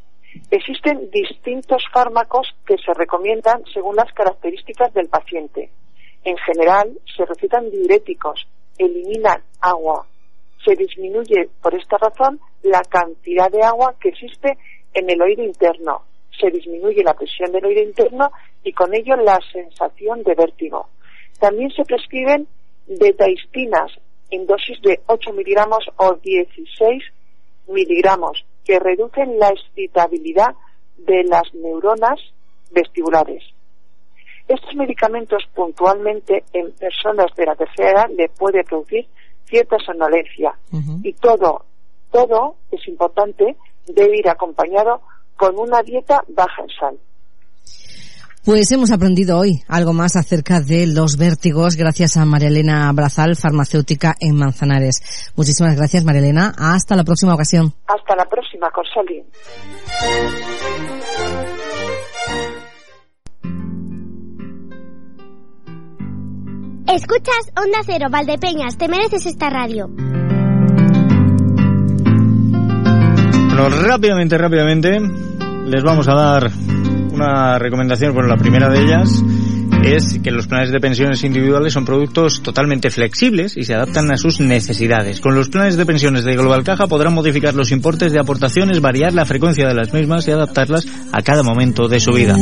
Existen distintos fármacos que se recomiendan según las características del paciente. En general, se recetan diuréticos, eliminan agua. Se disminuye por esta razón la cantidad de agua que existe en el oído interno. Se disminuye la presión del oído interno y con ello la sensación de vértigo. También se prescriben betaistinas en dosis de 8 miligramos o 16 miligramos que reducen la excitabilidad de las neuronas vestibulares. Estos medicamentos puntualmente en personas de la tercera edad le puede producir cierta somnolencia y todo, todo es importante, debe ir acompañado con una dieta baja en sal. Pues hemos aprendido hoy algo más acerca de los vértigos gracias a María Elena Brazal, farmacéutica en Manzanares. Muchísimas gracias, María Elena. Hasta la próxima ocasión. Hasta la próxima, Consoli. Escuchas Onda Cero, Valdepeñas, te mereces esta radio. Bueno, rápidamente, rápidamente, les vamos a dar una recomendación, bueno, la primera de ellas es que los planes de pensiones individuales son productos totalmente flexibles y se adaptan a sus necesidades. Con los planes de pensiones de Global Caja podrán modificar los importes de aportaciones, variar la frecuencia de las mismas y adaptarlas a cada momento de su vida.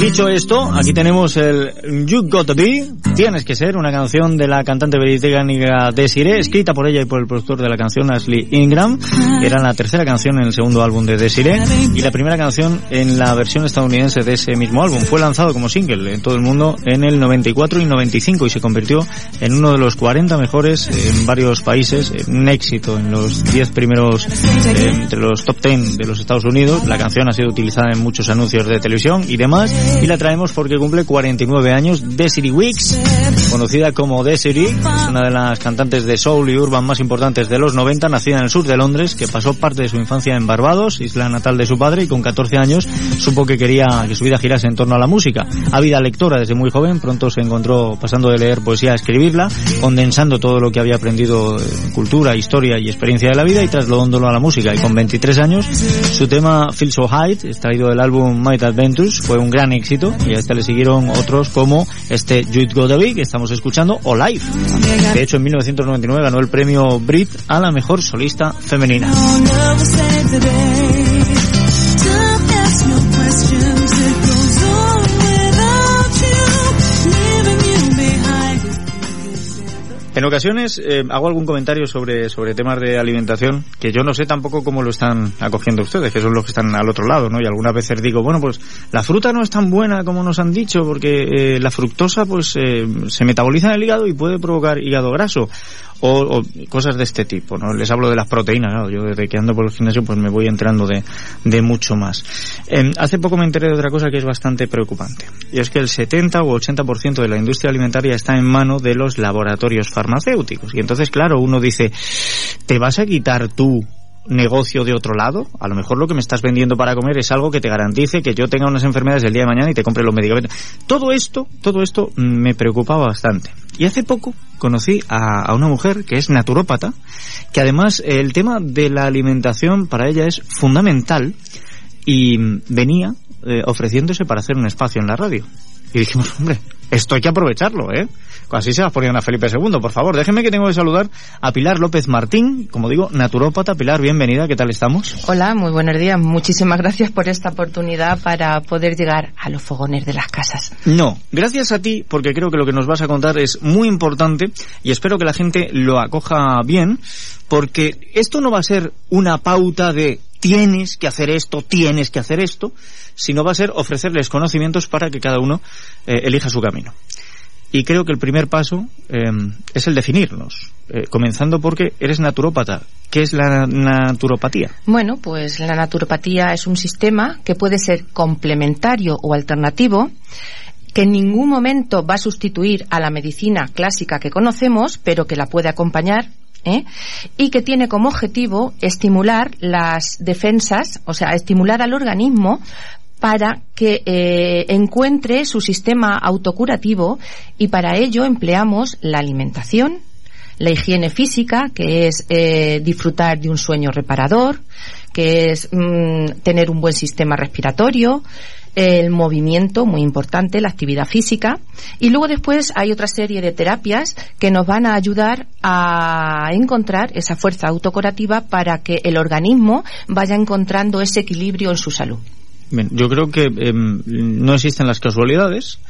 Dicho esto, aquí tenemos el You Got to Be, Tienes que ser, una canción de la cantante británica Desiree, escrita por ella y por el productor de la canción Ashley Ingram. Era la tercera canción en el segundo álbum de Desiree y la primera canción en la versión estadounidense de ese mismo álbum. Fue lanzado como single en todo el mundo en el 94 y 95 y se convirtió en uno de los 40 mejores en varios países, un éxito en los 10 primeros, eh, entre los top 10 de los Estados Unidos. La canción ha sido utilizada en muchos anuncios de televisión y demás y la traemos porque cumple 49 años. Desiree Weeks, conocida como Desiree, es una de las cantantes de soul y urban más importantes de los 90, nacida en el sur de Londres, que pasó parte de su infancia en Barbados, isla natal de su padre, y con 14 años supo que quería que su vida girase en torno a la música. Ávida lectora desde muy joven, pronto se encontró pasando de leer poesía a escribirla, condensando todo lo que había aprendido en cultura, historia y experiencia de la vida y trasladándolo a la música. Y con 23 años, su tema Feel So High, extraído del álbum Might Adventures, fue un gran éxito y a este le siguieron otros como este Jude Godaby que estamos escuchando o Live. De hecho, en 1999 ganó el premio Brit a la mejor solista femenina. En ocasiones eh, hago algún comentario sobre, sobre temas de alimentación que yo no sé tampoco cómo lo están acogiendo ustedes, que son los que están al otro lado, ¿no? Y algunas veces digo, bueno, pues la fruta no es tan buena como nos han dicho porque eh, la fructosa pues eh, se metaboliza en el hígado y puede provocar hígado graso o, cosas de este tipo, ¿no? Les hablo de las proteínas. Yo desde que ando por el gimnasio pues me voy enterando de, de mucho más. Eh, hace poco me enteré de otra cosa que es bastante preocupante. Y es que el 70 o 80% de la industria alimentaria está en mano de los laboratorios farmacéuticos. Y entonces, claro, uno dice, ¿te vas a quitar tú negocio de otro lado. A lo mejor lo que me estás vendiendo para comer es algo que te garantice que yo tenga unas enfermedades el día de mañana y te compre los medicamentos. Todo esto, todo esto me preocupaba bastante. Y hace poco conocí a, una mujer que es naturópata, que además el tema de la alimentación para ella es fundamental y venía eh, ofreciéndose para hacer un espacio en la radio. Y dijimos, hombre, esto hay que aprovecharlo, ¿eh? Así se las ponían a Felipe II. Por favor, déjeme que tengo que saludar a Pilar López Martín, como digo, naturópata. Pilar, bienvenida, ¿qué tal estamos? Hola, muy buenos días. Muchísimas gracias por esta oportunidad para poder llegar a los fogones de las casas. No, gracias a ti, porque creo que lo que nos vas a contar es muy importante y espero que la gente lo acoja bien, porque esto no va a ser una pauta de tienes que hacer esto, tienes que hacer esto, sino va a ser ofrecerles conocimientos para que cada uno eh, elija su camino. Y creo que el primer paso eh, es el definirnos, eh, comenzando porque eres naturópata. ¿Qué es la naturopatía? Bueno, pues la naturopatía es un sistema que puede ser complementario o alternativo que en ningún momento va a sustituir a la medicina clásica que conocemos, pero que la puede acompañar ¿eh? y que tiene como objetivo estimular las defensas, o sea, estimular al organismo para que eh, encuentre su sistema autocurativo y para ello empleamos la alimentación, la higiene física, que es eh, disfrutar de un sueño reparador, que es mm, tener un buen sistema respiratorio, el movimiento, muy importante, la actividad física. Y luego después hay otra serie de terapias que nos van a ayudar a encontrar esa fuerza autocurativa para que el organismo vaya encontrando ese equilibrio en su salud. Bien, yo creo que em, no existen las casualidades.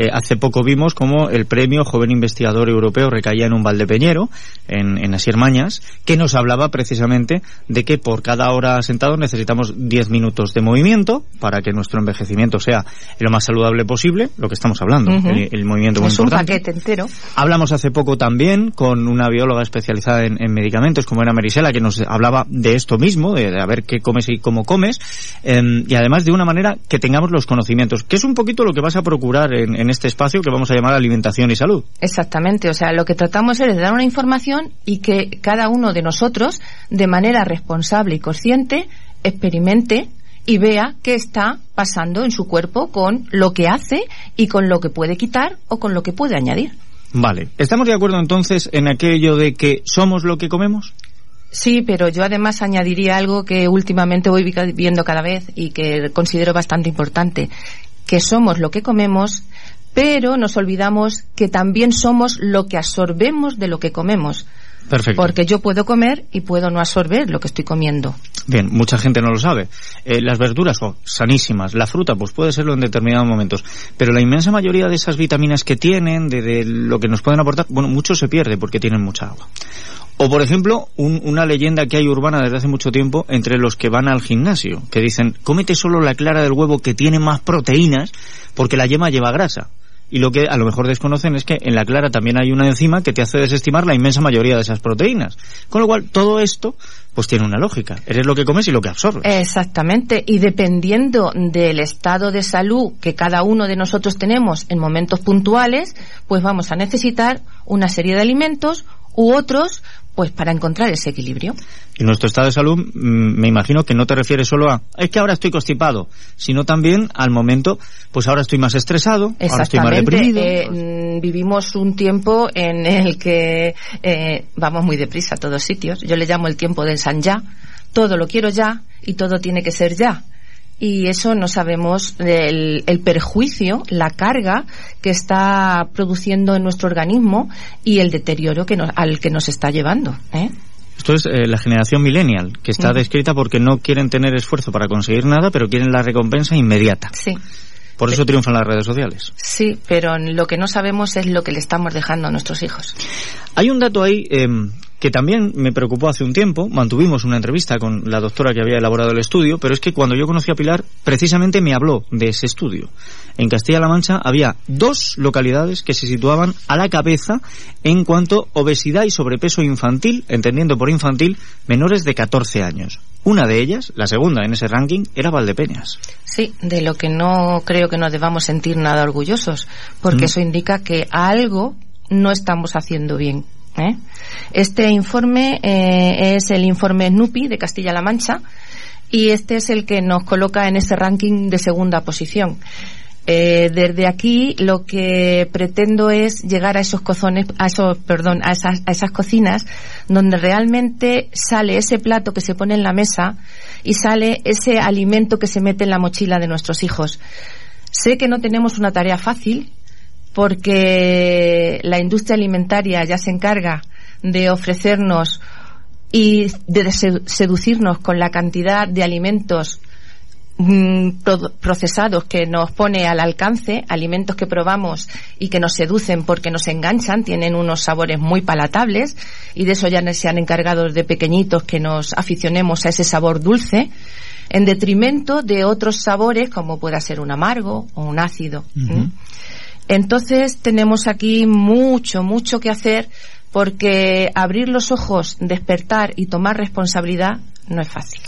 Eh, hace poco vimos como el premio Joven Investigador Europeo recaía en un Valdepeñero, en, en Asier Mañas, que nos hablaba precisamente de que por cada hora sentado necesitamos 10 minutos de movimiento para que nuestro envejecimiento sea lo más saludable posible, lo que estamos hablando, el, movimiento muy es un paquete entero. Hablamos hace poco también con una bióloga especializada en, medicamentos, como era Marisela, que nos hablaba de esto mismo, de, a ver qué comes y cómo comes, em, y además de una manera que tengamos los conocimientos, que es un poquito lo que vas a procurar en, en este espacio que vamos a llamar alimentación y salud. Exactamente, o sea, lo que tratamos es de dar una información y que cada uno de nosotros, de manera responsable y consciente, experimente y vea qué está pasando en su cuerpo con lo que hace y con lo que puede quitar o con lo que puede añadir. Vale, ¿estamos de acuerdo entonces en aquello de que somos lo que comemos? Sí, pero yo además añadiría algo que últimamente voy viendo cada vez y que considero bastante importante, que somos lo que comemos, pero nos olvidamos que también somos lo que absorbemos de lo que comemos. Perfecto. Porque yo puedo comer y puedo no absorber lo que estoy comiendo. Bien, mucha gente no lo sabe. Eh, las verduras son sanísimas, la fruta pues puede serlo en determinados momentos, pero la inmensa mayoría de esas vitaminas que tienen, de, lo que nos pueden aportar, bueno, mucho se pierde porque tienen mucha agua. O, por ejemplo, una leyenda que hay urbana desde hace mucho tiempo entre los que van al gimnasio, que dicen, cómete solo la clara del huevo que tiene más proteínas porque la yema lleva grasa. Y lo que a lo mejor desconocen es que en la clara también hay una enzima que te hace desestimar la inmensa mayoría de esas proteínas. Con lo cual, todo esto, pues tiene una lógica. Eres lo que comes y lo que absorbes. Exactamente. Y dependiendo del estado de salud que cada uno de nosotros tenemos en momentos puntuales, pues vamos a necesitar una serie de alimentos u otros pues para encontrar ese equilibrio. Y nuestro estado de salud, mm, me imagino que no te refieres solo a, es que ahora estoy constipado, sino también al momento, pues ahora estoy más estresado, ahora estoy más deprimido. Eh, mm, vivimos un tiempo en el que eh, vamos muy deprisa a todos sitios. Yo le llamo el tiempo del San ya. Todo lo quiero ya y todo tiene que ser ya y eso no sabemos el, el, perjuicio, la carga que está produciendo en nuestro organismo y el deterioro que al que nos está llevando. ¿eh? Esto es eh, la generación millennial, que está descrita porque no quieren tener esfuerzo para conseguir nada, pero quieren la recompensa inmediata. Sí. Por eso triunfan las redes sociales. Sí, pero lo que no sabemos es lo que le estamos dejando a nuestros hijos. Hay un dato ahí eh, que también me preocupó hace un tiempo. Mantuvimos una entrevista con la doctora que había elaborado el estudio, pero es que cuando yo conocí a Pilar, precisamente me habló de ese estudio. En Castilla-La Mancha había dos localidades que se situaban a la cabeza en cuanto a obesidad y sobrepeso infantil, entendiendo por infantil menores de 14 años. Una de ellas, la segunda en ese ranking, era Valdepeñas. Sí, de lo que no creo que nos debamos sentir nada orgullosos, porque mm. eso indica que algo no estamos haciendo bien. ¿Eh? Este informe eh, es el informe SNUPI de Castilla-La Mancha y este es el que nos coloca en ese ranking de segunda posición. Eh, desde aquí lo que pretendo es llegar a esos cozones, a esos, perdón, a esas, a esas cocinas donde realmente sale ese plato que se pone en la mesa y sale ese alimento que se mete en la mochila de nuestros hijos. Sé que no tenemos una tarea fácil porque la industria alimentaria ya se encarga de ofrecernos y de seducirnos con la cantidad de alimentos mm, procesados que nos pone al alcance, alimentos que probamos y que nos seducen porque nos enganchan, tienen unos sabores muy palatables y de eso ya se han encargado de pequeñitos que nos aficionemos a ese sabor dulce en detrimento de otros sabores como pueda ser un amargo o un ácido. Entonces tenemos aquí mucho, mucho que hacer porque abrir los ojos, despertar y tomar responsabilidad no es fácil.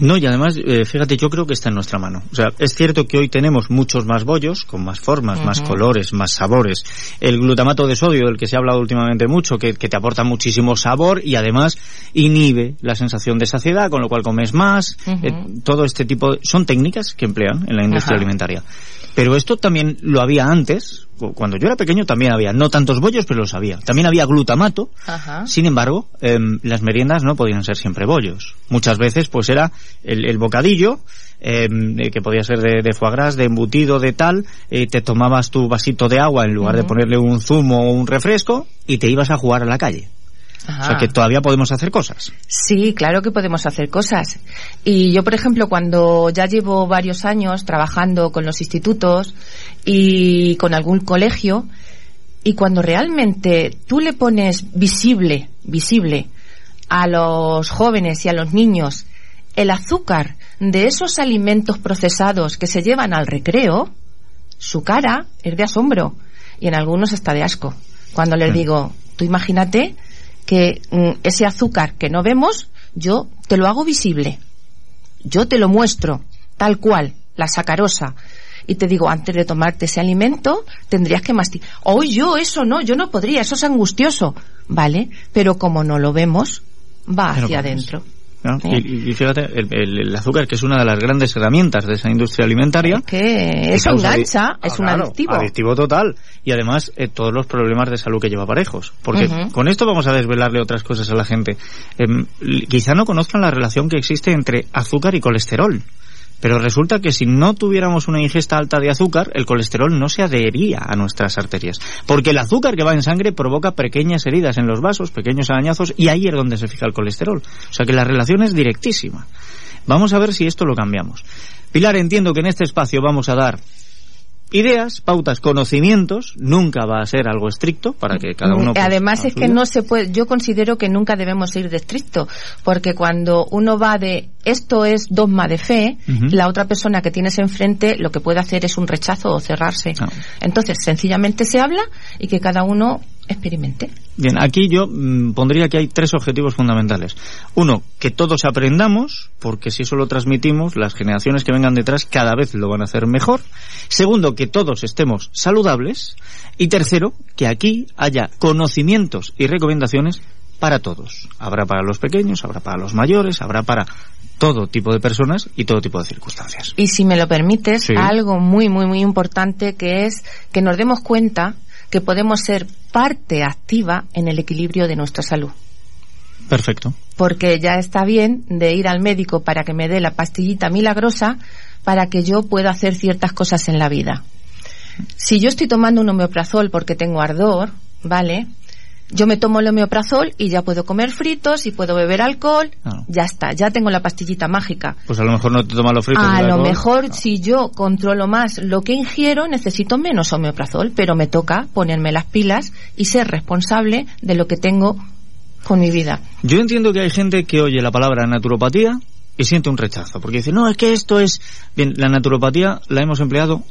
No, y además, eh, fíjate, yo creo que está en nuestra mano. O sea, es cierto que hoy tenemos muchos más bollos, con más formas, más colores, más sabores. El glutamato de sodio, del que se ha hablado últimamente mucho, que, te aporta muchísimo sabor y además inhibe la sensación de saciedad, con lo cual comes más. Eh, todo este tipo de... Son técnicas que emplean en la industria alimentaria. Pero esto también lo había antes, cuando yo era pequeño también había, no tantos bollos, pero los había. También había glutamato. Sin embargo, em, las meriendas no podían ser siempre bollos. Muchas veces, pues era el, bocadillo, em, eh, que podía ser de, foie gras, de embutido, de tal, eh, te tomabas tu vasito de agua en lugar de ponerle un zumo o un refresco y te ibas a jugar a la calle. O sea que todavía podemos hacer cosas. Sí, claro que podemos hacer cosas. Y yo, por ejemplo, cuando ya llevo varios años trabajando con los institutos y con algún colegio, y cuando realmente tú le pones visible, visible a los jóvenes y a los niños el azúcar de esos alimentos procesados que se llevan al recreo, su cara es de asombro y en algunos hasta de asco. Cuando les mm. digo, tú imagínate que mm, ese azúcar que no vemos, yo te lo hago visible. Yo te lo muestro, tal cual, la sacarosa. Y te digo, antes de tomarte ese alimento, tendrías que masticar. O yo eso no, yo no podría, eso es angustioso. Vale, pero como no lo vemos, va hacia adentro. Y, fíjate, el, azúcar, que es una de las grandes herramientas de esa industria alimentaria. que eso engancha, es un adictivo. Adictivo total. Y además, eh, todos los problemas de salud que lleva parejos. Porque con esto vamos a desvelarle otras cosas a la gente. Em, quizá no conozcan la relación que existe entre azúcar y colesterol. Pero resulta que si no tuviéramos una ingesta alta de azúcar, el colesterol no se adhería a nuestras arterias. Porque el azúcar que va en sangre provoca pequeñas heridas en los vasos, pequeños arañazos, y ahí es donde se fija el colesterol. O sea que la relación es directísima. Vamos a ver si esto lo cambiamos. Pilar, entiendo que en este espacio vamos a dar ideas, pautas, conocimientos, nunca va a ser algo estricto para que cada uno. Pues, Además es que no se puede, yo considero que nunca debemos ir de estricto, porque cuando uno va de esto es dogma de fe, la otra persona que tienes enfrente lo que puede hacer es un rechazo o cerrarse. Ah. Entonces, sencillamente se habla y que cada uno experimente. Bien, aquí yo mm, pondría que hay tres objetivos fundamentales. Uno, que todos aprendamos, porque si eso lo transmitimos, las generaciones que vengan detrás cada vez lo van a hacer mejor. Segundo, que todos estemos saludables. Y tercero, que aquí haya conocimientos y recomendaciones para todos. Habrá para los pequeños, habrá para los mayores, habrá para todo tipo de personas y todo tipo de circunstancias. Y si me lo permites, algo muy, muy, muy importante que es que nos demos cuenta que podemos ser parte activa en el equilibrio de nuestra salud. Perfecto. Porque ya está bien de ir al médico para que me dé la pastillita milagrosa para que yo pueda hacer ciertas cosas en la vida. Si yo estoy tomando un homeoprazol porque tengo ardor, ¿vale? Yo me tomo el homeoprazol y ya puedo comer fritos y puedo beber alcohol. Ya está, ya tengo la pastillita mágica. Pues a lo mejor no te tomas los fritos. A lo mejor si yo controlo más lo que ingiero, necesito menos homeoprazol, pero me toca ponerme las pilas y ser responsable de lo que tengo con mi vida. Yo entiendo que hay gente que oye la palabra naturopatía y siente un rechazo, porque dice, no, es que esto es... Bien, la naturopatía la hemos empleado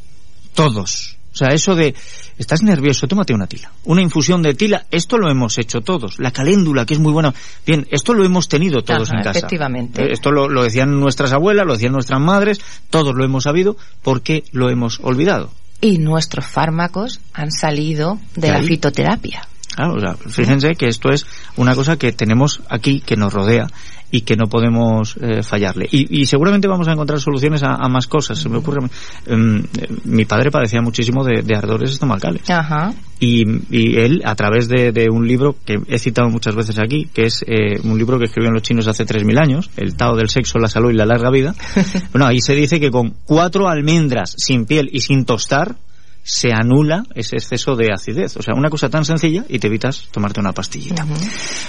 todos o sea, eso de, estás nervioso, tómate una tila. Una infusión de tila, esto lo hemos hecho todos. La caléndula, que es muy buena. Bien, esto lo hemos tenido todos en casa. Efectivamente. Eh, esto lo, decían nuestras abuelas, lo decían nuestras madres, todos lo hemos sabido. ¿Por qué lo hemos olvidado? Y nuestros fármacos han salido de la fitoterapia. Claro, o sea, fíjense que esto es una cosa que tenemos aquí, que nos rodea y que no podemos eh, fallarle. Y, seguramente vamos a encontrar soluciones a, más cosas. Se me ocurre. Em, mi padre padecía muchísimo de, ardores estomacales. Ajá. Y, él, a través de, un libro que he citado muchas veces aquí, que es eh, un libro que escribieron los chinos hace 3.000 años, El Tao del Sexo, la Salud y la Larga Vida, (laughs) bueno, ahí se dice que con cuatro almendras sin piel y sin tostar, se anula ese exceso de acidez. O sea, una cosa tan sencilla y te evitas tomarte una pastillita.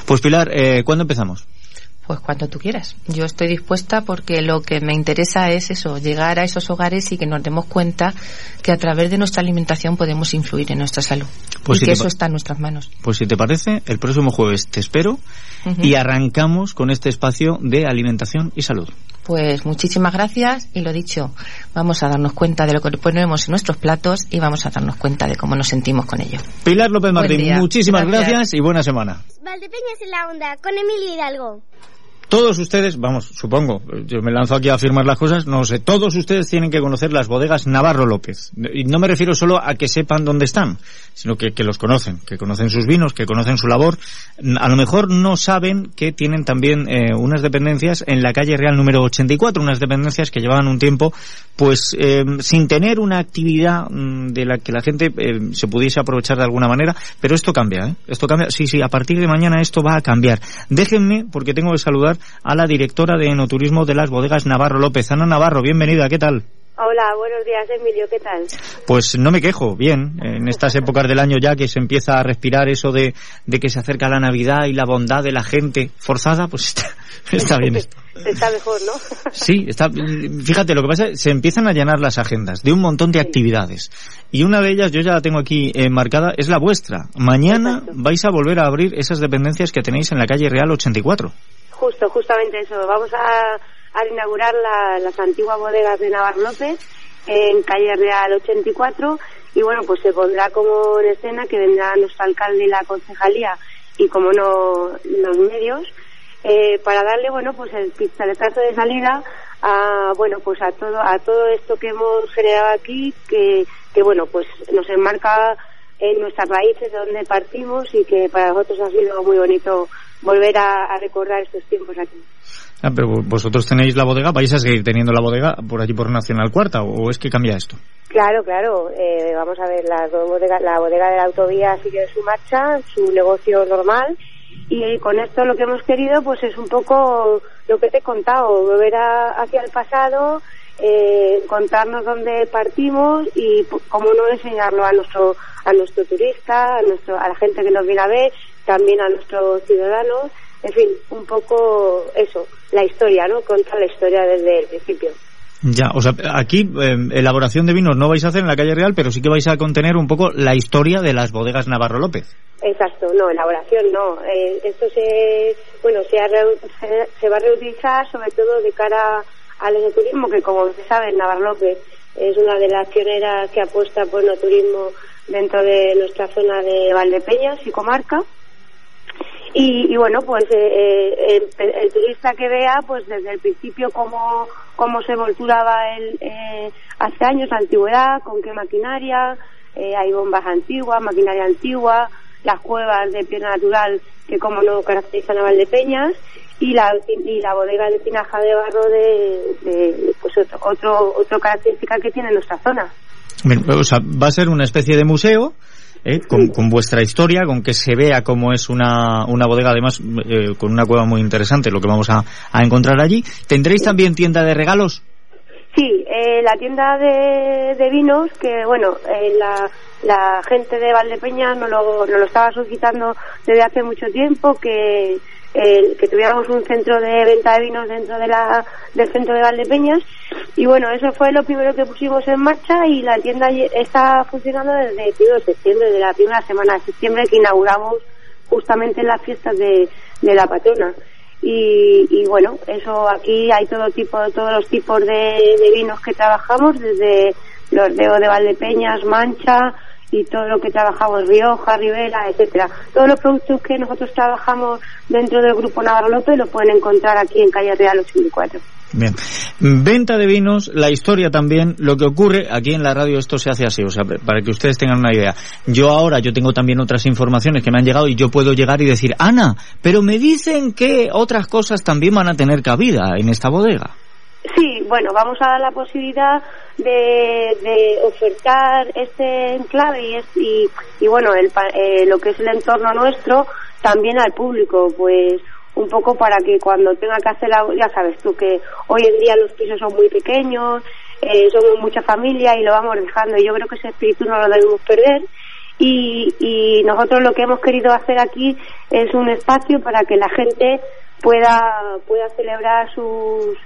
Pues Pilar, eh, ¿cuándo empezamos? Pues cuando tú quieras. Yo estoy dispuesta porque lo que me interesa es eso, llegar a esos hogares y que nos demos cuenta que a través de nuestra alimentación podemos influir en nuestra salud. Pues y que eso está en nuestras manos. Pues si te parece, el próximo jueves te espero y arrancamos con este espacio de alimentación y salud. Pues muchísimas gracias y lo dicho, vamos a darnos cuenta de lo que ponemos en nuestros platos y vamos a darnos cuenta de cómo nos sentimos con ello. Pilar López Martín, muchísimas gracias. y buena semana. Valdepeñas en la onda con Emilio Hidalgo todos ustedes, vamos, supongo, yo me lanzo aquí a afirmar las cosas, no sé, todos ustedes tienen que conocer las bodegas Navarro López. Y no me refiero solo a que sepan dónde están, sino que, los conocen, que conocen sus vinos, que conocen su labor. A lo mejor no saben que tienen también eh, unas dependencias en la calle Real número 84, unas dependencias que llevaban un tiempo, pues, eh, sin tener una actividad mm, de la que la gente eh, se pudiese aprovechar de alguna manera, pero esto cambia, ¿eh? Esto cambia, sí, sí, a partir de mañana esto va a cambiar. Déjenme, porque tengo que saludar a la directora de Enoturismo de las bodegas Navarro López. Ana Navarro, bienvenida, ¿qué tal? Hola, buenos días Emilio, ¿qué tal? Pues no me quejo, bien. En estas épocas del año ya que se empieza a respirar eso de, de que se acerca la Navidad y la bondad de la gente forzada, pues está, (laughs) bien esto. Está mejor, ¿no? Sí, está, fíjate, lo que pasa es que se empiezan a llenar las agendas de un montón de actividades. Y una de ellas, yo ya la tengo aquí enmarcada, es la vuestra. Mañana vais a volver a abrir esas dependencias que tenéis en la calle Real 84. Justo, justamente eso. Vamos a, inaugurar las antiguas bodegas de Navarro López en calle Real 84 y bueno, pues se pondrá como en escena que vendrá nuestro alcalde y la concejalía y como no los medios eh, para darle bueno pues el pistoletazo de salida a bueno pues a todo a todo esto que hemos generado aquí que, que bueno pues nos enmarca en nuestras raíces de donde partimos y que para nosotros ha sido muy bonito volver a, recordar estos tiempos aquí. Ah, pero vosotros tenéis la bodega, vais a seguir teniendo la bodega por allí por Nacional Cuarta, o es que cambia esto? Claro, claro. Eh, vamos a ver, la bodega, la bodega de la autovía sigue su marcha, su negocio normal, y con esto lo que hemos querido, pues es un poco lo que te he contado, volver hacia el pasado, eh, contarnos dónde partimos y cómo no enseñarlo a nuestro a nuestro turista, a nuestro a la gente que nos viene a ver también a nuestros ciudadanos, en fin, un poco eso, la historia, ¿no? Contar la historia desde el principio. Ya, o sea, aquí em, elaboración de vinos no vais a hacer en la calle Real, pero sí que vais a contener un poco la historia de las bodegas Navarro López. Exacto, no, elaboración no. Eh, esto se, bueno, se, (laughs) se, va a reutilizar sobre todo de cara al turismo, que como se sabe, Navarro López es una de las pioneras que apuesta por el turismo dentro de nuestra zona de Valdepeñas y comarca. Y, bueno, pues eh, eh, el, turista que vea, pues desde el principio cómo, cómo se volturaba el, eh, hace años, la antigüedad, con qué maquinaria, hay bombas antiguas, maquinaria antigua, las cuevas de piedra natural que como no caracterizan a Valdepeñas y la, y la bodega de tinaja de barro de, pues otro, otro, otra característica que tiene nuestra zona. O sea, va a ser una especie de museo ¿eh? con, vuestra historia, con que se vea cómo es una, una bodega, además eh, con una cueva muy interesante, lo que vamos a, encontrar allí. ¿Tendréis también tienda de regalos? Sí, eh, la tienda de, de, vinos, que bueno, la, la gente de Valdepeña nos lo, nos lo estaba solicitando desde hace mucho tiempo, que que tuviéramos un centro de venta de vinos dentro de la, del centro de Valdepeñas. Y bueno, eso fue lo primero que pusimos en marcha y la tienda está funcionando desde el 1 de septiembre, de la primera semana de septiembre que inauguramos justamente en las fiestas de, de la patrona. Y, y, bueno, eso aquí hay todo tipo, todos los tipos de, de vinos que trabajamos, desde los de, de Valdepeñas, Mancha, y todo lo que trabajamos, Rioja, Rivera, etcétera. Todos los productos que nosotros trabajamos dentro del Grupo Navarro López lo pueden encontrar aquí en Calle Real 84. Bien. Venta de vinos, la historia también, lo que ocurre aquí en la radio esto se hace así, o sea, para que ustedes tengan una idea. Yo ahora, yo tengo también otras informaciones que me han llegado y yo puedo llegar y decir, Ana, pero me dicen que otras cosas también van a tener cabida en esta bodega. Sí, bueno, vamos a dar la posibilidad de, de ofertar este enclave y, es- y, y bueno, el, eh, lo que es el entorno nuestro también al público, pues un poco para que cuando tenga que hacer algo, ya sabes tú que hoy en día los pisos son muy pequeños, eh, somos mucha familia y lo vamos dejando. Y yo creo que ese espíritu no lo debemos perder. Y, y nosotros lo que hemos querido hacer aquí es un espacio para que la gente pueda pueda celebrar sus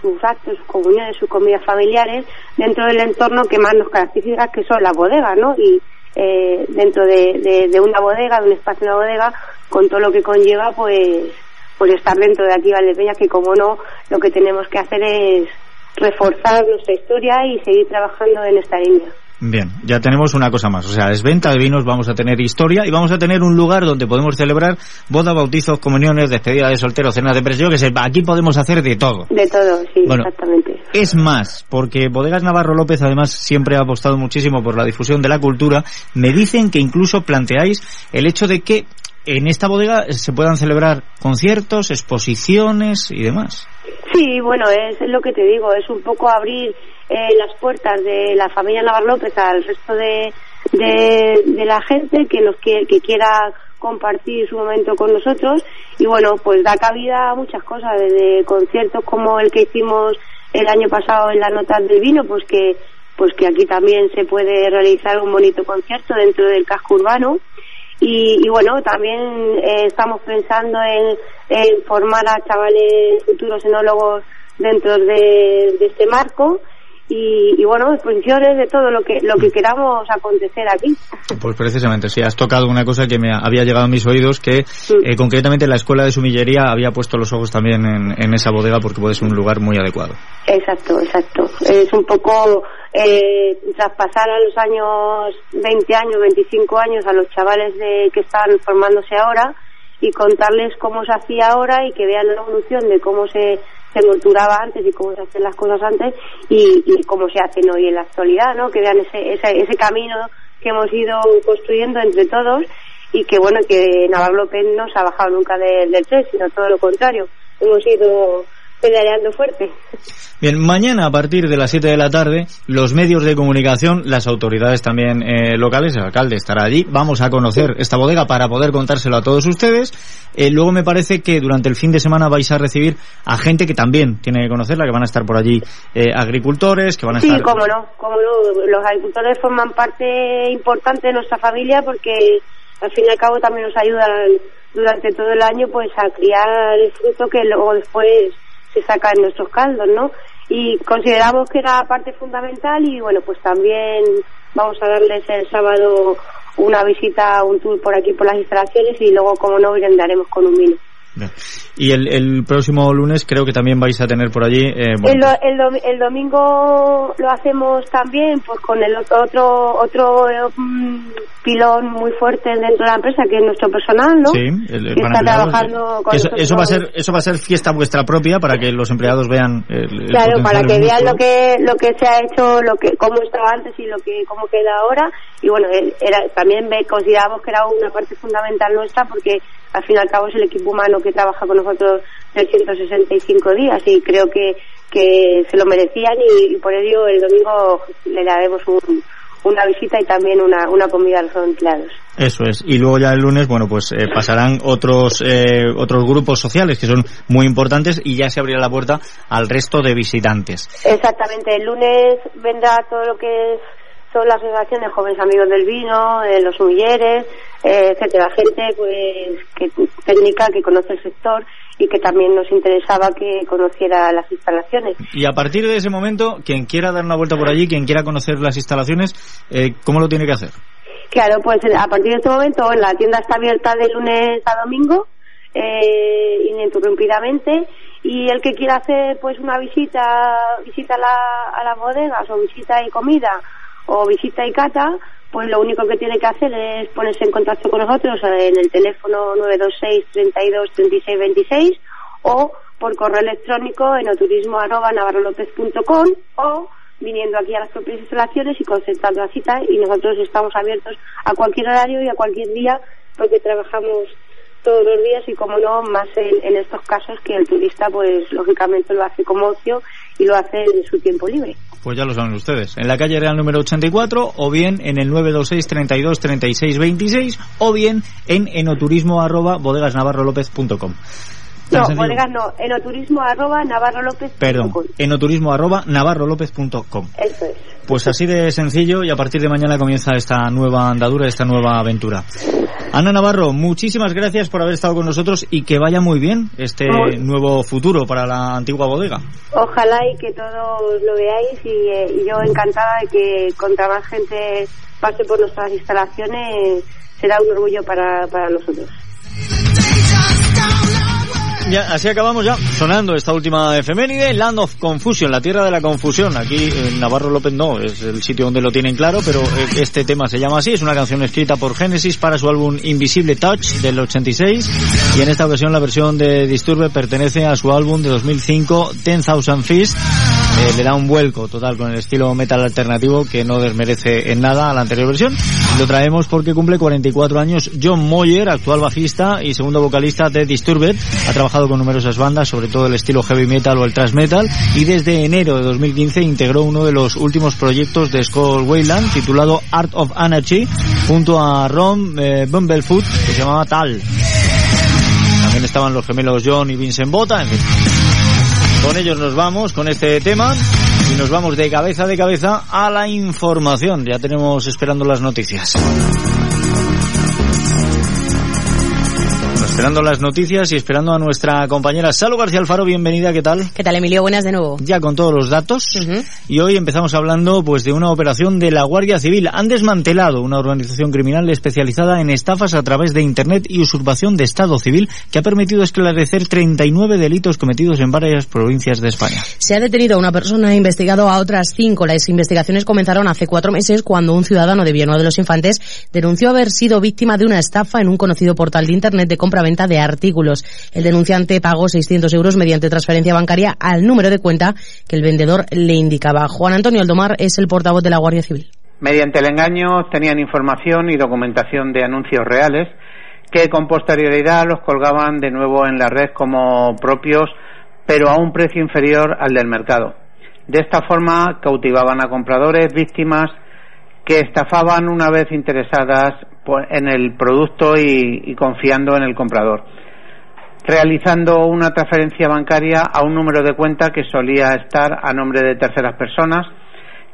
sus actos, sus comuniones, sus comidas familiares dentro del entorno que más nos caracteriza, que son las bodegas, ¿no? Y eh, dentro de, de, de una bodega, de un espacio de una bodega, con todo lo que conlleva, pues, pues estar dentro de aquí Valdepeñas, que como no, lo que tenemos que hacer es reforzar nuestra historia y seguir trabajando en esta línea. Bien, ya tenemos una cosa más, o sea, es venta de vinos, vamos a tener historia y vamos a tener un lugar donde podemos celebrar bodas, bautizos, comuniones, despedida de solteros, cenas de presión, que sé, aquí podemos hacer de todo. De todo, sí, Bueno. exactamente. Es más, porque Bodegas Navarro López además siempre ha apostado muchísimo por la difusión de la cultura. Me dicen que incluso planteáis el hecho de que en esta bodega se puedan celebrar conciertos, exposiciones y demás. Sí, bueno, es lo que te digo, es un poco abrir eh, las puertas de la familia Navarro López al resto de, de, la gente que nos que, que quiera compartir su momento con nosotros y bueno, pues da cabida a muchas cosas, desde conciertos como el que hicimos el año pasado en las notas del vino, pues que pues que aquí también se puede realizar un bonito concierto dentro del casco urbano y, y bueno, también eh, estamos pensando en, formar a chavales futuros enólogos dentro de, de este marco y, y bueno, exposiciones de todo lo que lo que queramos acontecer aquí. Pues precisamente, sí, has tocado una cosa que me había llegado a mis oídos, que eh, concretamente la escuela de sumillería había puesto los ojos también en, en esa bodega porque puede ser un lugar muy adecuado. Exacto, exacto. Es un poco eh, traspasar a los años 20 años, 25 años a los chavales de que están formándose ahora y contarles cómo se hacía ahora y que vean la evolución de cómo se, se molturaba antes y cómo se hacen las cosas antes y, y cómo se hacen hoy en la actualidad, ¿no? Que vean ese, ese, ese camino que hemos ido construyendo entre todos y que bueno que Navarro López no se ha bajado nunca de- del tren, sino todo lo contrario. Hemos ido pedaleando fuerte. Bien, mañana a partir de las 7 de la tarde, los medios de comunicación, las autoridades también eh, locales, el alcalde estará allí, vamos a conocer esta bodega para poder contárselo a todos ustedes. Eh, luego me parece que durante el fin de semana vais a recibir a gente que también tiene que conocerla, que van a estar por allí eh, agricultores, que van a Sí, estar... cómo no, cómo no. Los agricultores forman parte importante de nuestra familia porque al fin y al cabo también nos ayudan durante todo el año pues a criar el fruto que luego después se saca en nuestros caldos, ¿no? Y consideramos que era parte fundamental y bueno, pues también vamos a darles el sábado una visita, un tour por aquí por las instalaciones y luego, como no, brindaremos con un vino. Bien. Y el, el próximo lunes creo que también vais a tener por allí... eh, bueno, El, el domingo lo hacemos también pues con el ot- otro otro eh, mm, pilón muy fuerte dentro de la empresa que es nuestro personal, ¿no? Sí, el, que está trabajando con eso, eso va a ser eso va a ser fiesta vuestra propia para que los empleados vean Claro, para que vean lo que lo que se ha hecho, lo que cómo estaba antes y lo que cómo queda ahora y bueno, él- era también consideramos que era una parte fundamental nuestra porque al fin y al cabo es el equipo humano que trabaja con nosotros 365 días y creo que que se lo merecían y, y por ello el domingo le daremos un- una visita y también una, una comida a los empleados. Eso es. Y luego ya el lunes, bueno, pues eh, pasarán otros eh, otros grupos sociales que son muy importantes y ya se abrirá la puerta al resto de visitantes. Exactamente, el lunes vendrá todo lo que es- son las asociaciones Jóvenes Amigos del Vino, eh, los humilleres, eh, etcétera, gente pues que técnica que conoce el sector y que también nos interesaba que conociera las instalaciones. Y a partir de ese momento, quien quiera dar una vuelta por allí, quien quiera conocer las instalaciones, eh, ¿cómo lo tiene que hacer? Claro, pues a partir de este momento la tienda está abierta de lunes a domingo eh, ininterrumpidamente y el que quiera hacer pues una visita visita a, la- a las bodegas o visita y comida o visita y cata pues lo único que tiene que hacer es ponerse en contacto con nosotros en el teléfono 926 32 36 26 o por correo electrónico en oturismo.navarrolopez.com o viniendo aquí a las propias instalaciones y concertando la cita y nosotros estamos abiertos a cualquier horario y a cualquier día porque trabajamos todos los días y como no más en, estos casos que el turista pues lógicamente lo hace como ocio y lo hace en su tiempo libre. Pues ya lo saben ustedes, en la calle Real número 84 o bien en el 926 32 36 26 o bien en enoturismo arroba bodegasnavarrolopez.com. No, bodegas no, enoturismo arroba navarrolopez.com. Perdón, enoturismo arroba navarrolopez.com. Eso es. Pues así de sencillo y a partir de mañana comienza esta nueva andadura, esta nueva aventura. Ana Navarro, muchísimas gracias por haber estado con nosotros y que vaya muy bien este nuevo futuro para la antigua bodega. Ojalá y que todos lo veáis y, eh, y yo encantada de que contra más gente pase por nuestras instalaciones será un orgullo para, para nosotros. Ya, así acabamos ya, sonando esta última efeméride, Land of Confusion, la tierra de la confusión. Aquí en Navarro López no, es el sitio donde lo tienen claro, pero eh, este tema se llama así, es una canción escrita por Genesis para su álbum Invisible Touch del 86 y en esta versión, la versión de Disturbe pertenece a su álbum de 2005, 10,000 Fist. Eh, le da un vuelco total con el estilo metal alternativo que no desmerece en nada a la anterior versión. Lo traemos porque cumple 44 años John Moyer, actual bajista y segundo vocalista de Disturbed. Ha trabajado con numerosas bandas, sobre todo el estilo heavy metal o el thrash metal, y desde enero de 2015 integró uno de los últimos proyectos de Scott Wayland, titulado Art of Anarchy, junto a Ron eh, Bumblefoot, que se llamaba Tal. También estaban los gemelos John y Vincent Bota, en fin. Con ellos nos vamos, con este tema, y nos vamos de cabeza de cabeza a la información. Ya tenemos esperando las noticias. Esperando las noticias y esperando a nuestra compañera Salo García Alfaro. Bienvenida, ¿qué tal? ¿Qué tal, Emilio? Buenas de nuevo. Ya con todos los datos. Y hoy empezamos hablando pues de una operación de la Guardia Civil. Han desmantelado una organización criminal especializada en estafas a través de Internet y usurpación de Estado civil que ha permitido esclarecer 39 delitos cometidos en varias provincias de España. Se ha detenido a una persona e investigado a otras cinco. Las investigaciones comenzaron hace cuatro meses cuando un ciudadano de Villanueva de los Infantes denunció haber sido víctima de una estafa en un conocido portal de Internet de compra venta de artículos. El denunciante pagó 600 euros mediante transferencia bancaria al número de cuenta que el vendedor le indicaba. Juan Antonio Aldomar es el portavoz de la Guardia Civil. Mediante el engaño tenían información y documentación de anuncios reales que con posterioridad los colgaban de nuevo en la red como propios, pero a un precio inferior al del mercado. De esta forma cautivaban a compradores, víctimas que estafaban una vez interesadas en el producto y, confiando en el comprador, realizando una transferencia bancaria a un número de cuenta que solía estar a nombre de terceras personas,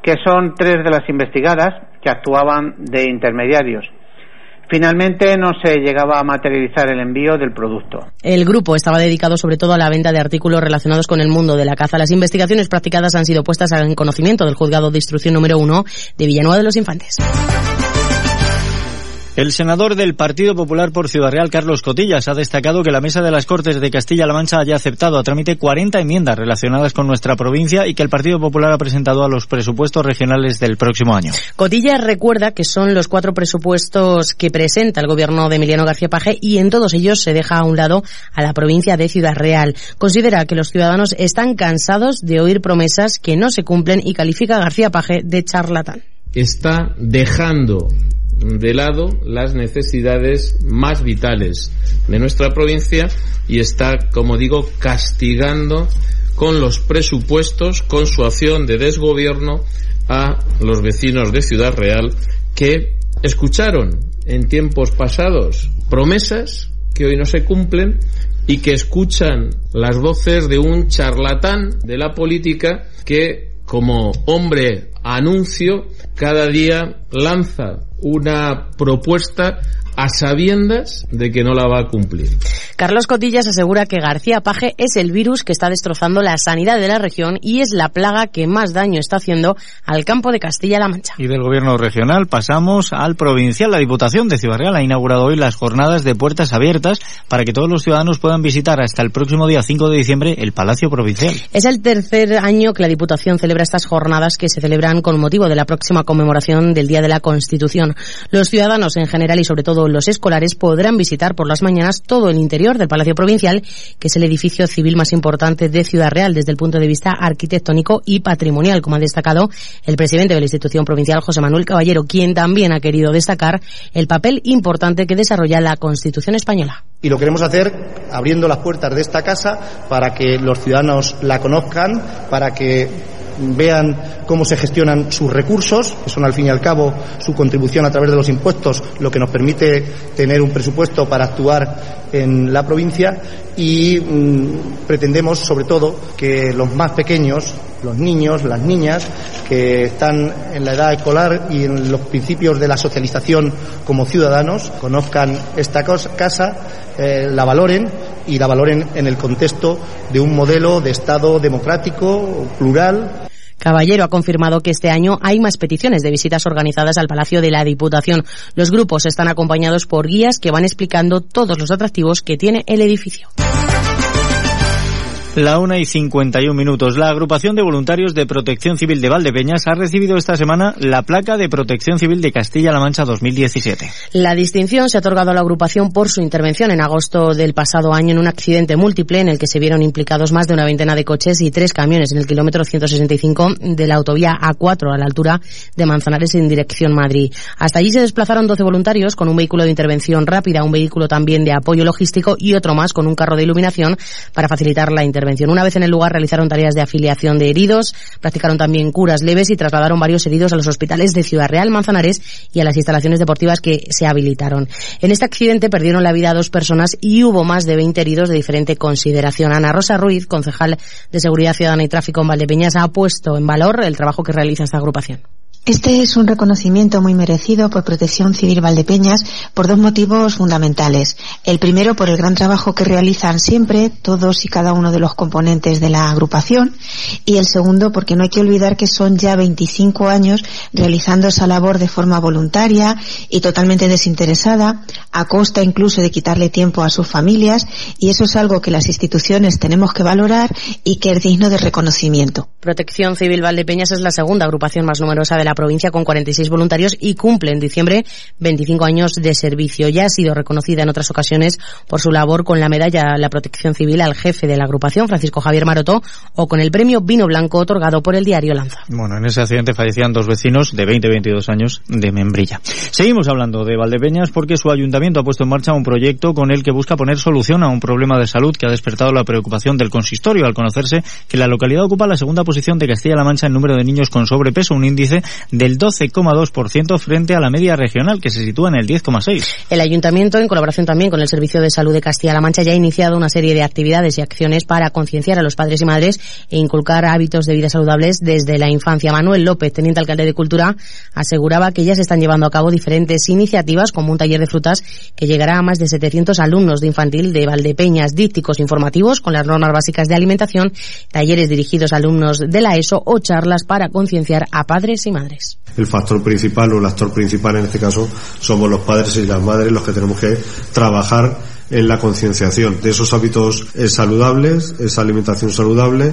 que son tres de las investigadas que actuaban de intermediarios. Finalmente no se llegaba a materializar el envío del producto. El grupo estaba dedicado sobre todo a la venta de artículos relacionados con el mundo de la caza. Las investigaciones practicadas han sido puestas en conocimiento del juzgado de instrucción número uno de Villanueva de los Infantes. El senador del Partido Popular por Ciudad Real, Carlos Cotillas, ha destacado que la Mesa de las Cortes de Castilla-La Mancha haya aceptado a trámite 40 enmiendas relacionadas con nuestra provincia y que el Partido Popular ha presentado a los presupuestos regionales del próximo año. Cotillas recuerda que son los cuatro presupuestos que presenta el gobierno de Emiliano García Paje y en todos ellos se deja a un lado a la provincia de Ciudad Real. Considera que los ciudadanos están cansados de oír promesas que no se cumplen y califica a García Paje de charlatán. Está dejando de lado las necesidades más vitales de nuestra provincia y está, como digo, castigando con los presupuestos, con su acción de desgobierno a los vecinos de Ciudad Real que escucharon en tiempos pasados promesas que hoy no se cumplen y que escuchan las voces de un charlatán de la política que como hombre anuncio cada día lanza una propuesta a sabiendas de que no la va a cumplir. Carlos Cotillas asegura que García Paje es el virus que está destrozando la sanidad de la región y es la plaga que más daño está haciendo al campo de Castilla-La Mancha. Y del gobierno regional pasamos al provincial. La Diputación de Ciudad Real ha inaugurado hoy las jornadas de puertas abiertas para que todos los ciudadanos puedan visitar hasta el próximo día 5 de diciembre el Palacio Provincial. Es el tercer año que la Diputación celebra estas jornadas que se celebran con motivo de la próxima conmemoración del Día de la Constitución. Los ciudadanos en general y sobre todo los escolares podrán visitar por las mañanas todo el interior del Palacio Provincial, que es el edificio civil más importante de Ciudad Real desde el punto de vista arquitectónico y patrimonial, como ha destacado el presidente de la institución provincial, José Manuel Caballero, quien también ha querido destacar el papel importante que desarrolla la Constitución española. Y lo queremos hacer abriendo las puertas de esta casa para que los ciudadanos la conozcan, para que vean cómo se gestionan sus recursos, que son al fin y al cabo su contribución a través de los impuestos, lo que nos permite tener un presupuesto para actuar en la provincia y mm, pretendemos sobre todo que los más pequeños, los niños, las niñas que están en la edad escolar y en los principios de la socialización como ciudadanos conozcan esta casa, eh, la valoren y la valoren en el contexto de un modelo de Estado democrático, plural. Caballero ha confirmado que este año hay más peticiones de visitas organizadas al Palacio de la Diputación. Los grupos están acompañados por guías que van explicando todos los atractivos que tiene el edificio. La una y 51 minutos. La agrupación de voluntarios de Protección Civil de Valdepeñas ha recibido esta semana la placa de Protección Civil de Castilla-La Mancha 2017. La distinción se ha otorgado a la agrupación por su intervención en agosto del pasado año en un accidente múltiple en el que se vieron implicados más de una veintena de coches y tres camiones en el kilómetro 165 de la autovía A4 a la altura de Manzanares en dirección Madrid. Hasta allí se desplazaron 12 voluntarios con un vehículo de intervención rápida, un vehículo también de apoyo logístico y otro más con un carro de iluminación para facilitar la intervención una vez en el lugar realizaron tareas de afiliación de heridos, practicaron también curas leves y trasladaron varios heridos a los hospitales de Ciudad Real, Manzanares y a las instalaciones deportivas que se habilitaron. En este accidente perdieron la vida dos personas y hubo más de 20 heridos de diferente consideración. Ana Rosa Ruiz, concejal de Seguridad Ciudadana y Tráfico en Valdepeñas, ha puesto en valor el trabajo que realiza esta agrupación. Este es un reconocimiento muy merecido por Protección Civil Valdepeñas por dos motivos fundamentales. El primero, por el gran trabajo que realizan siempre todos y cada uno de los componentes de la agrupación. Y el segundo, porque no hay que olvidar que son ya 25 años realizando esa labor de forma voluntaria y totalmente desinteresada, a costa incluso de quitarle tiempo a sus familias. Y eso es algo que las instituciones tenemos que valorar y que es digno de reconocimiento. Protección Civil Valdepeñas es la segunda agrupación más numerosa de la provincia con 46 voluntarios y cumple en diciembre 25 años de servicio. Ya ha sido reconocida en otras ocasiones por su labor con la medalla la protección civil al jefe de la agrupación, Francisco Javier Maroto, o con el premio Vino Blanco otorgado por el diario Lanza. Bueno, en ese accidente fallecían dos vecinos de 20 y 22 años de Membrilla. Seguimos hablando de Valdepeñas porque su ayuntamiento ha puesto en marcha un proyecto con el que busca poner solución a un problema de salud que ha despertado la preocupación del consistorio al conocerse que la localidad ocupa la segunda posición de Castilla-La Mancha en número de niños con sobrepeso, un índice del 12,2% frente a la media regional, que se sitúa en el 10,6%. El ayuntamiento, en colaboración también con el Servicio de Salud de Castilla-La Mancha, ya ha iniciado una serie de actividades y acciones para concienciar a los padres y madres e inculcar hábitos de vida saludables desde la infancia. Manuel López, teniente alcalde de Cultura, aseguraba que ya se están llevando a cabo diferentes iniciativas, como un taller de frutas que llegará a más de 700 alumnos de infantil de Valdepeñas, dípticos informativos con las normas básicas de alimentación, talleres dirigidos a alumnos de la ESO o charlas para concienciar a padres y madres el factor principal o el actor principal en este caso somos los padres y las madres los que tenemos que trabajar en la concienciación de esos hábitos eh, saludables, esa alimentación saludable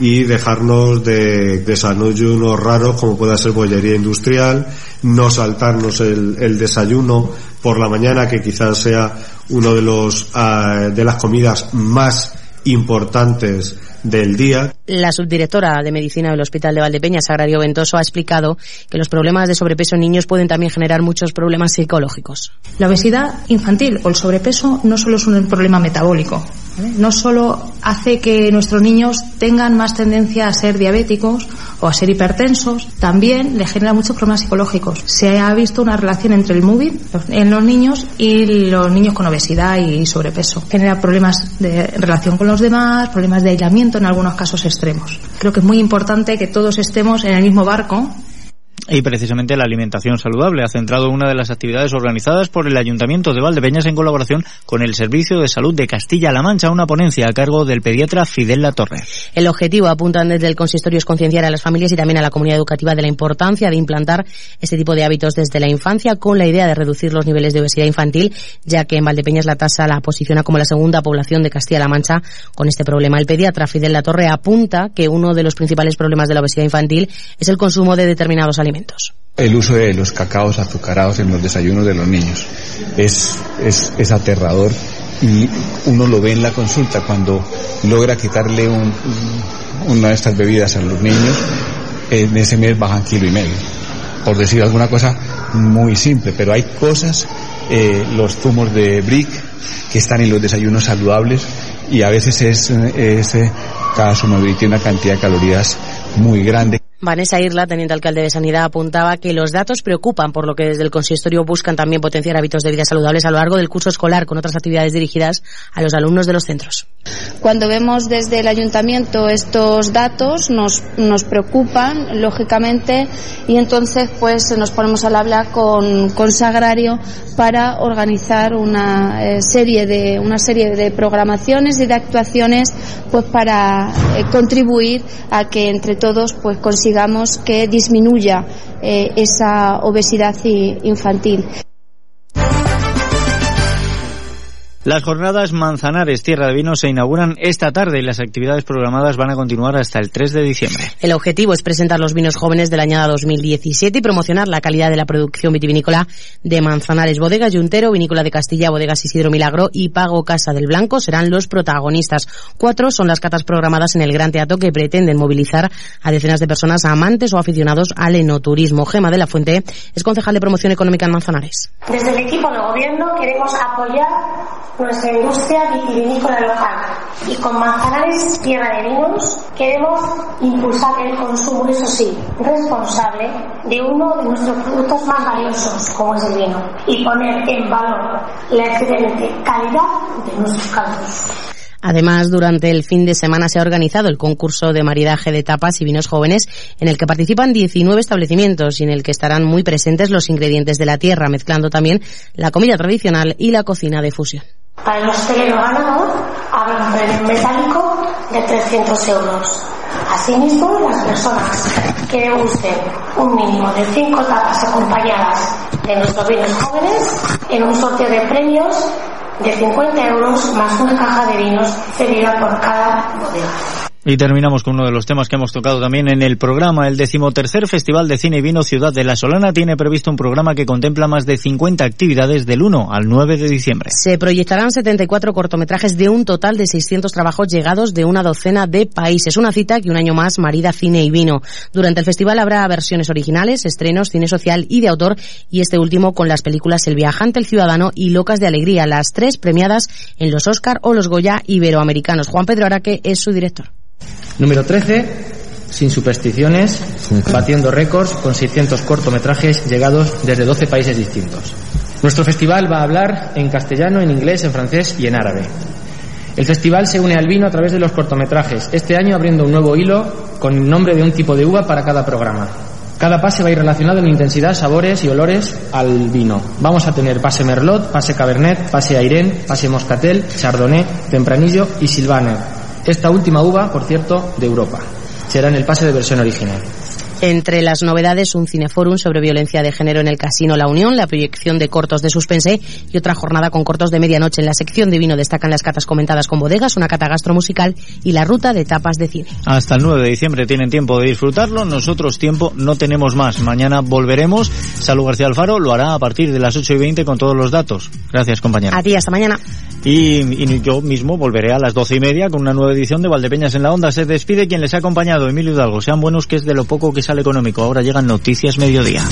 y dejarnos de desayunos raros como pueda ser bollería industrial, no saltarnos el, desayuno por la mañana que quizás sea uno de los ah, de las comidas más importantes del día. La subdirectora de Medicina del Hospital de Valdepeñas, Sagrario Ventoso, ha explicado que los problemas de sobrepeso en niños pueden también generar muchos problemas psicológicos. La obesidad infantil o el sobrepeso no solo es un problema metabólico, no solo hace que nuestros niños tengan más tendencia a ser diabéticos o a ser hipertensos, también le genera muchos problemas psicológicos. Se ha visto una relación entre el moving en los niños y los niños con obesidad y sobrepeso. Genera problemas de relación con los demás, problemas de aislamiento en algunos casos extremos. Creo que es muy importante que todos estemos en el mismo barco y precisamente la alimentación saludable ha centrado una de las actividades organizadas por el Ayuntamiento de Valdepeñas en colaboración con el Servicio de Salud de Castilla-La Mancha, una ponencia a cargo del pediatra Fidel La Torre. El objetivo, apuntan desde el consistorio, es concienciar a las familias y también a la comunidad educativa de la importancia de implantar este tipo de hábitos desde la infancia con la idea de reducir los niveles de obesidad infantil, ya que en Valdepeñas la tasa la posiciona como la segunda población de Castilla-La Mancha con este problema. El pediatra Fidel La Torre apunta que uno de los principales problemas de la obesidad infantil es el consumo de determinados alimentos el uso de los cacaos azucarados en los desayunos de los niños. Es, es, es aterrador y uno lo ve en la consulta cuando logra quitarle un, una de estas bebidas a los niños, en ese mes bajan kilo y medio. Por decir alguna cosa muy simple, pero hay cosas, eh, los zumos de brick que están en los desayunos saludables y a veces es, es eh, cada sumovility tiene una cantidad de calorías muy grande. Vanessa Irla, teniente alcalde de Sanidad, apuntaba que los datos preocupan, por lo que desde el consistorio buscan también potenciar hábitos de vida saludables a lo largo del curso escolar con otras actividades dirigidas a los alumnos de los centros. Cuando vemos desde el ayuntamiento estos datos nos, nos preocupan, lógicamente, y entonces pues nos ponemos al habla con, con Sagrario para organizar una eh, serie de una serie de programaciones y de actuaciones pues para eh, contribuir a que entre todos pues consigamos que disminuya eh, esa obesidad infantil. Las jornadas Manzanares Tierra de Vino se inauguran esta tarde y las actividades programadas van a continuar hasta el 3 de diciembre. El objetivo es presentar los vinos jóvenes del añada 2017 y promocionar la calidad de la producción vitivinícola de Manzanares. Bodega Yuntero, Vinícola de Castilla, Bodegas Isidro Milagro y Pago Casa del Blanco serán los protagonistas. Cuatro son las catas programadas en el Gran Teatro que pretenden movilizar a decenas de personas amantes o aficionados al enoturismo. Gema de la Fuente es concejal de promoción económica en Manzanares. Desde el equipo de gobierno queremos apoyar nuestra industria vitivinícola local. Y con Manzanares Tierra de Vinos queremos impulsar el consumo, eso sí, responsable de uno de nuestros productos más valiosos, como es el vino, y poner en valor la excelente calidad de nuestros campos. Además, durante el fin de semana se ha organizado el concurso de maridaje de tapas y vinos jóvenes en el que participan 19 establecimientos y en el que estarán muy presentes los ingredientes de la tierra, mezclando también la comida tradicional y la cocina de fusión. Para el hostelero ganador habrá un premio metálico de 300 euros. Asimismo, las personas que gusten un mínimo de 5 tapas acompañadas de nuestros vinos jóvenes en un sorteo de premios de 50 euros más una caja de vinos cedida por cada bodega. Y terminamos con uno de los temas que hemos tocado también en el programa. El decimotercer Festival de Cine y Vino Ciudad de la Solana tiene previsto un programa que contempla más de 50 actividades del 1 al 9 de diciembre. Se proyectarán 74 cortometrajes de un total de 600 trabajos llegados de una docena de países. Una cita que un año más marida cine y vino. Durante el festival habrá versiones originales, estrenos, cine social y de autor y este último con las películas El viajante, El ciudadano y Locas de Alegría, las tres premiadas en los Oscar o los Goya iberoamericanos. Juan Pedro Araque es su director. Número 13, sin supersticiones, batiendo récords con 600 cortometrajes llegados desde 12 países distintos. Nuestro festival va a hablar en castellano, en inglés, en francés y en árabe. El festival se une al vino a través de los cortometrajes, este año abriendo un nuevo hilo con el nombre de un tipo de uva para cada programa. Cada pase va a ir relacionado en intensidad, sabores y olores al vino. Vamos a tener pase Merlot, pase Cabernet, pase Airén, pase Moscatel, Chardonnay, Tempranillo y Silvaner. Esta última uva, por cierto, de Europa. Será en el pase de versión original. Entre las novedades, un cineforum sobre violencia de género en el Casino La Unión, la proyección de cortos de suspense y otra jornada con cortos de medianoche. En la sección de vino destacan las catas comentadas con bodegas, una cata gastromusical y la ruta de tapas de cine. Hasta el 9 de diciembre tienen tiempo de disfrutarlo. Nosotros tiempo no tenemos más. Mañana volveremos. Salud García Alfaro lo hará a partir de las 8 y 20 con todos los datos. Gracias, compañero. A ti, hasta mañana. Y, y, yo mismo volveré a las doce y media con una nueva edición de Valdepeñas en la Onda. Se despide quien les ha acompañado, Emilio Hidalgo. Sean buenos que es de lo poco que económico. Ahora llegan Noticias Mediodía.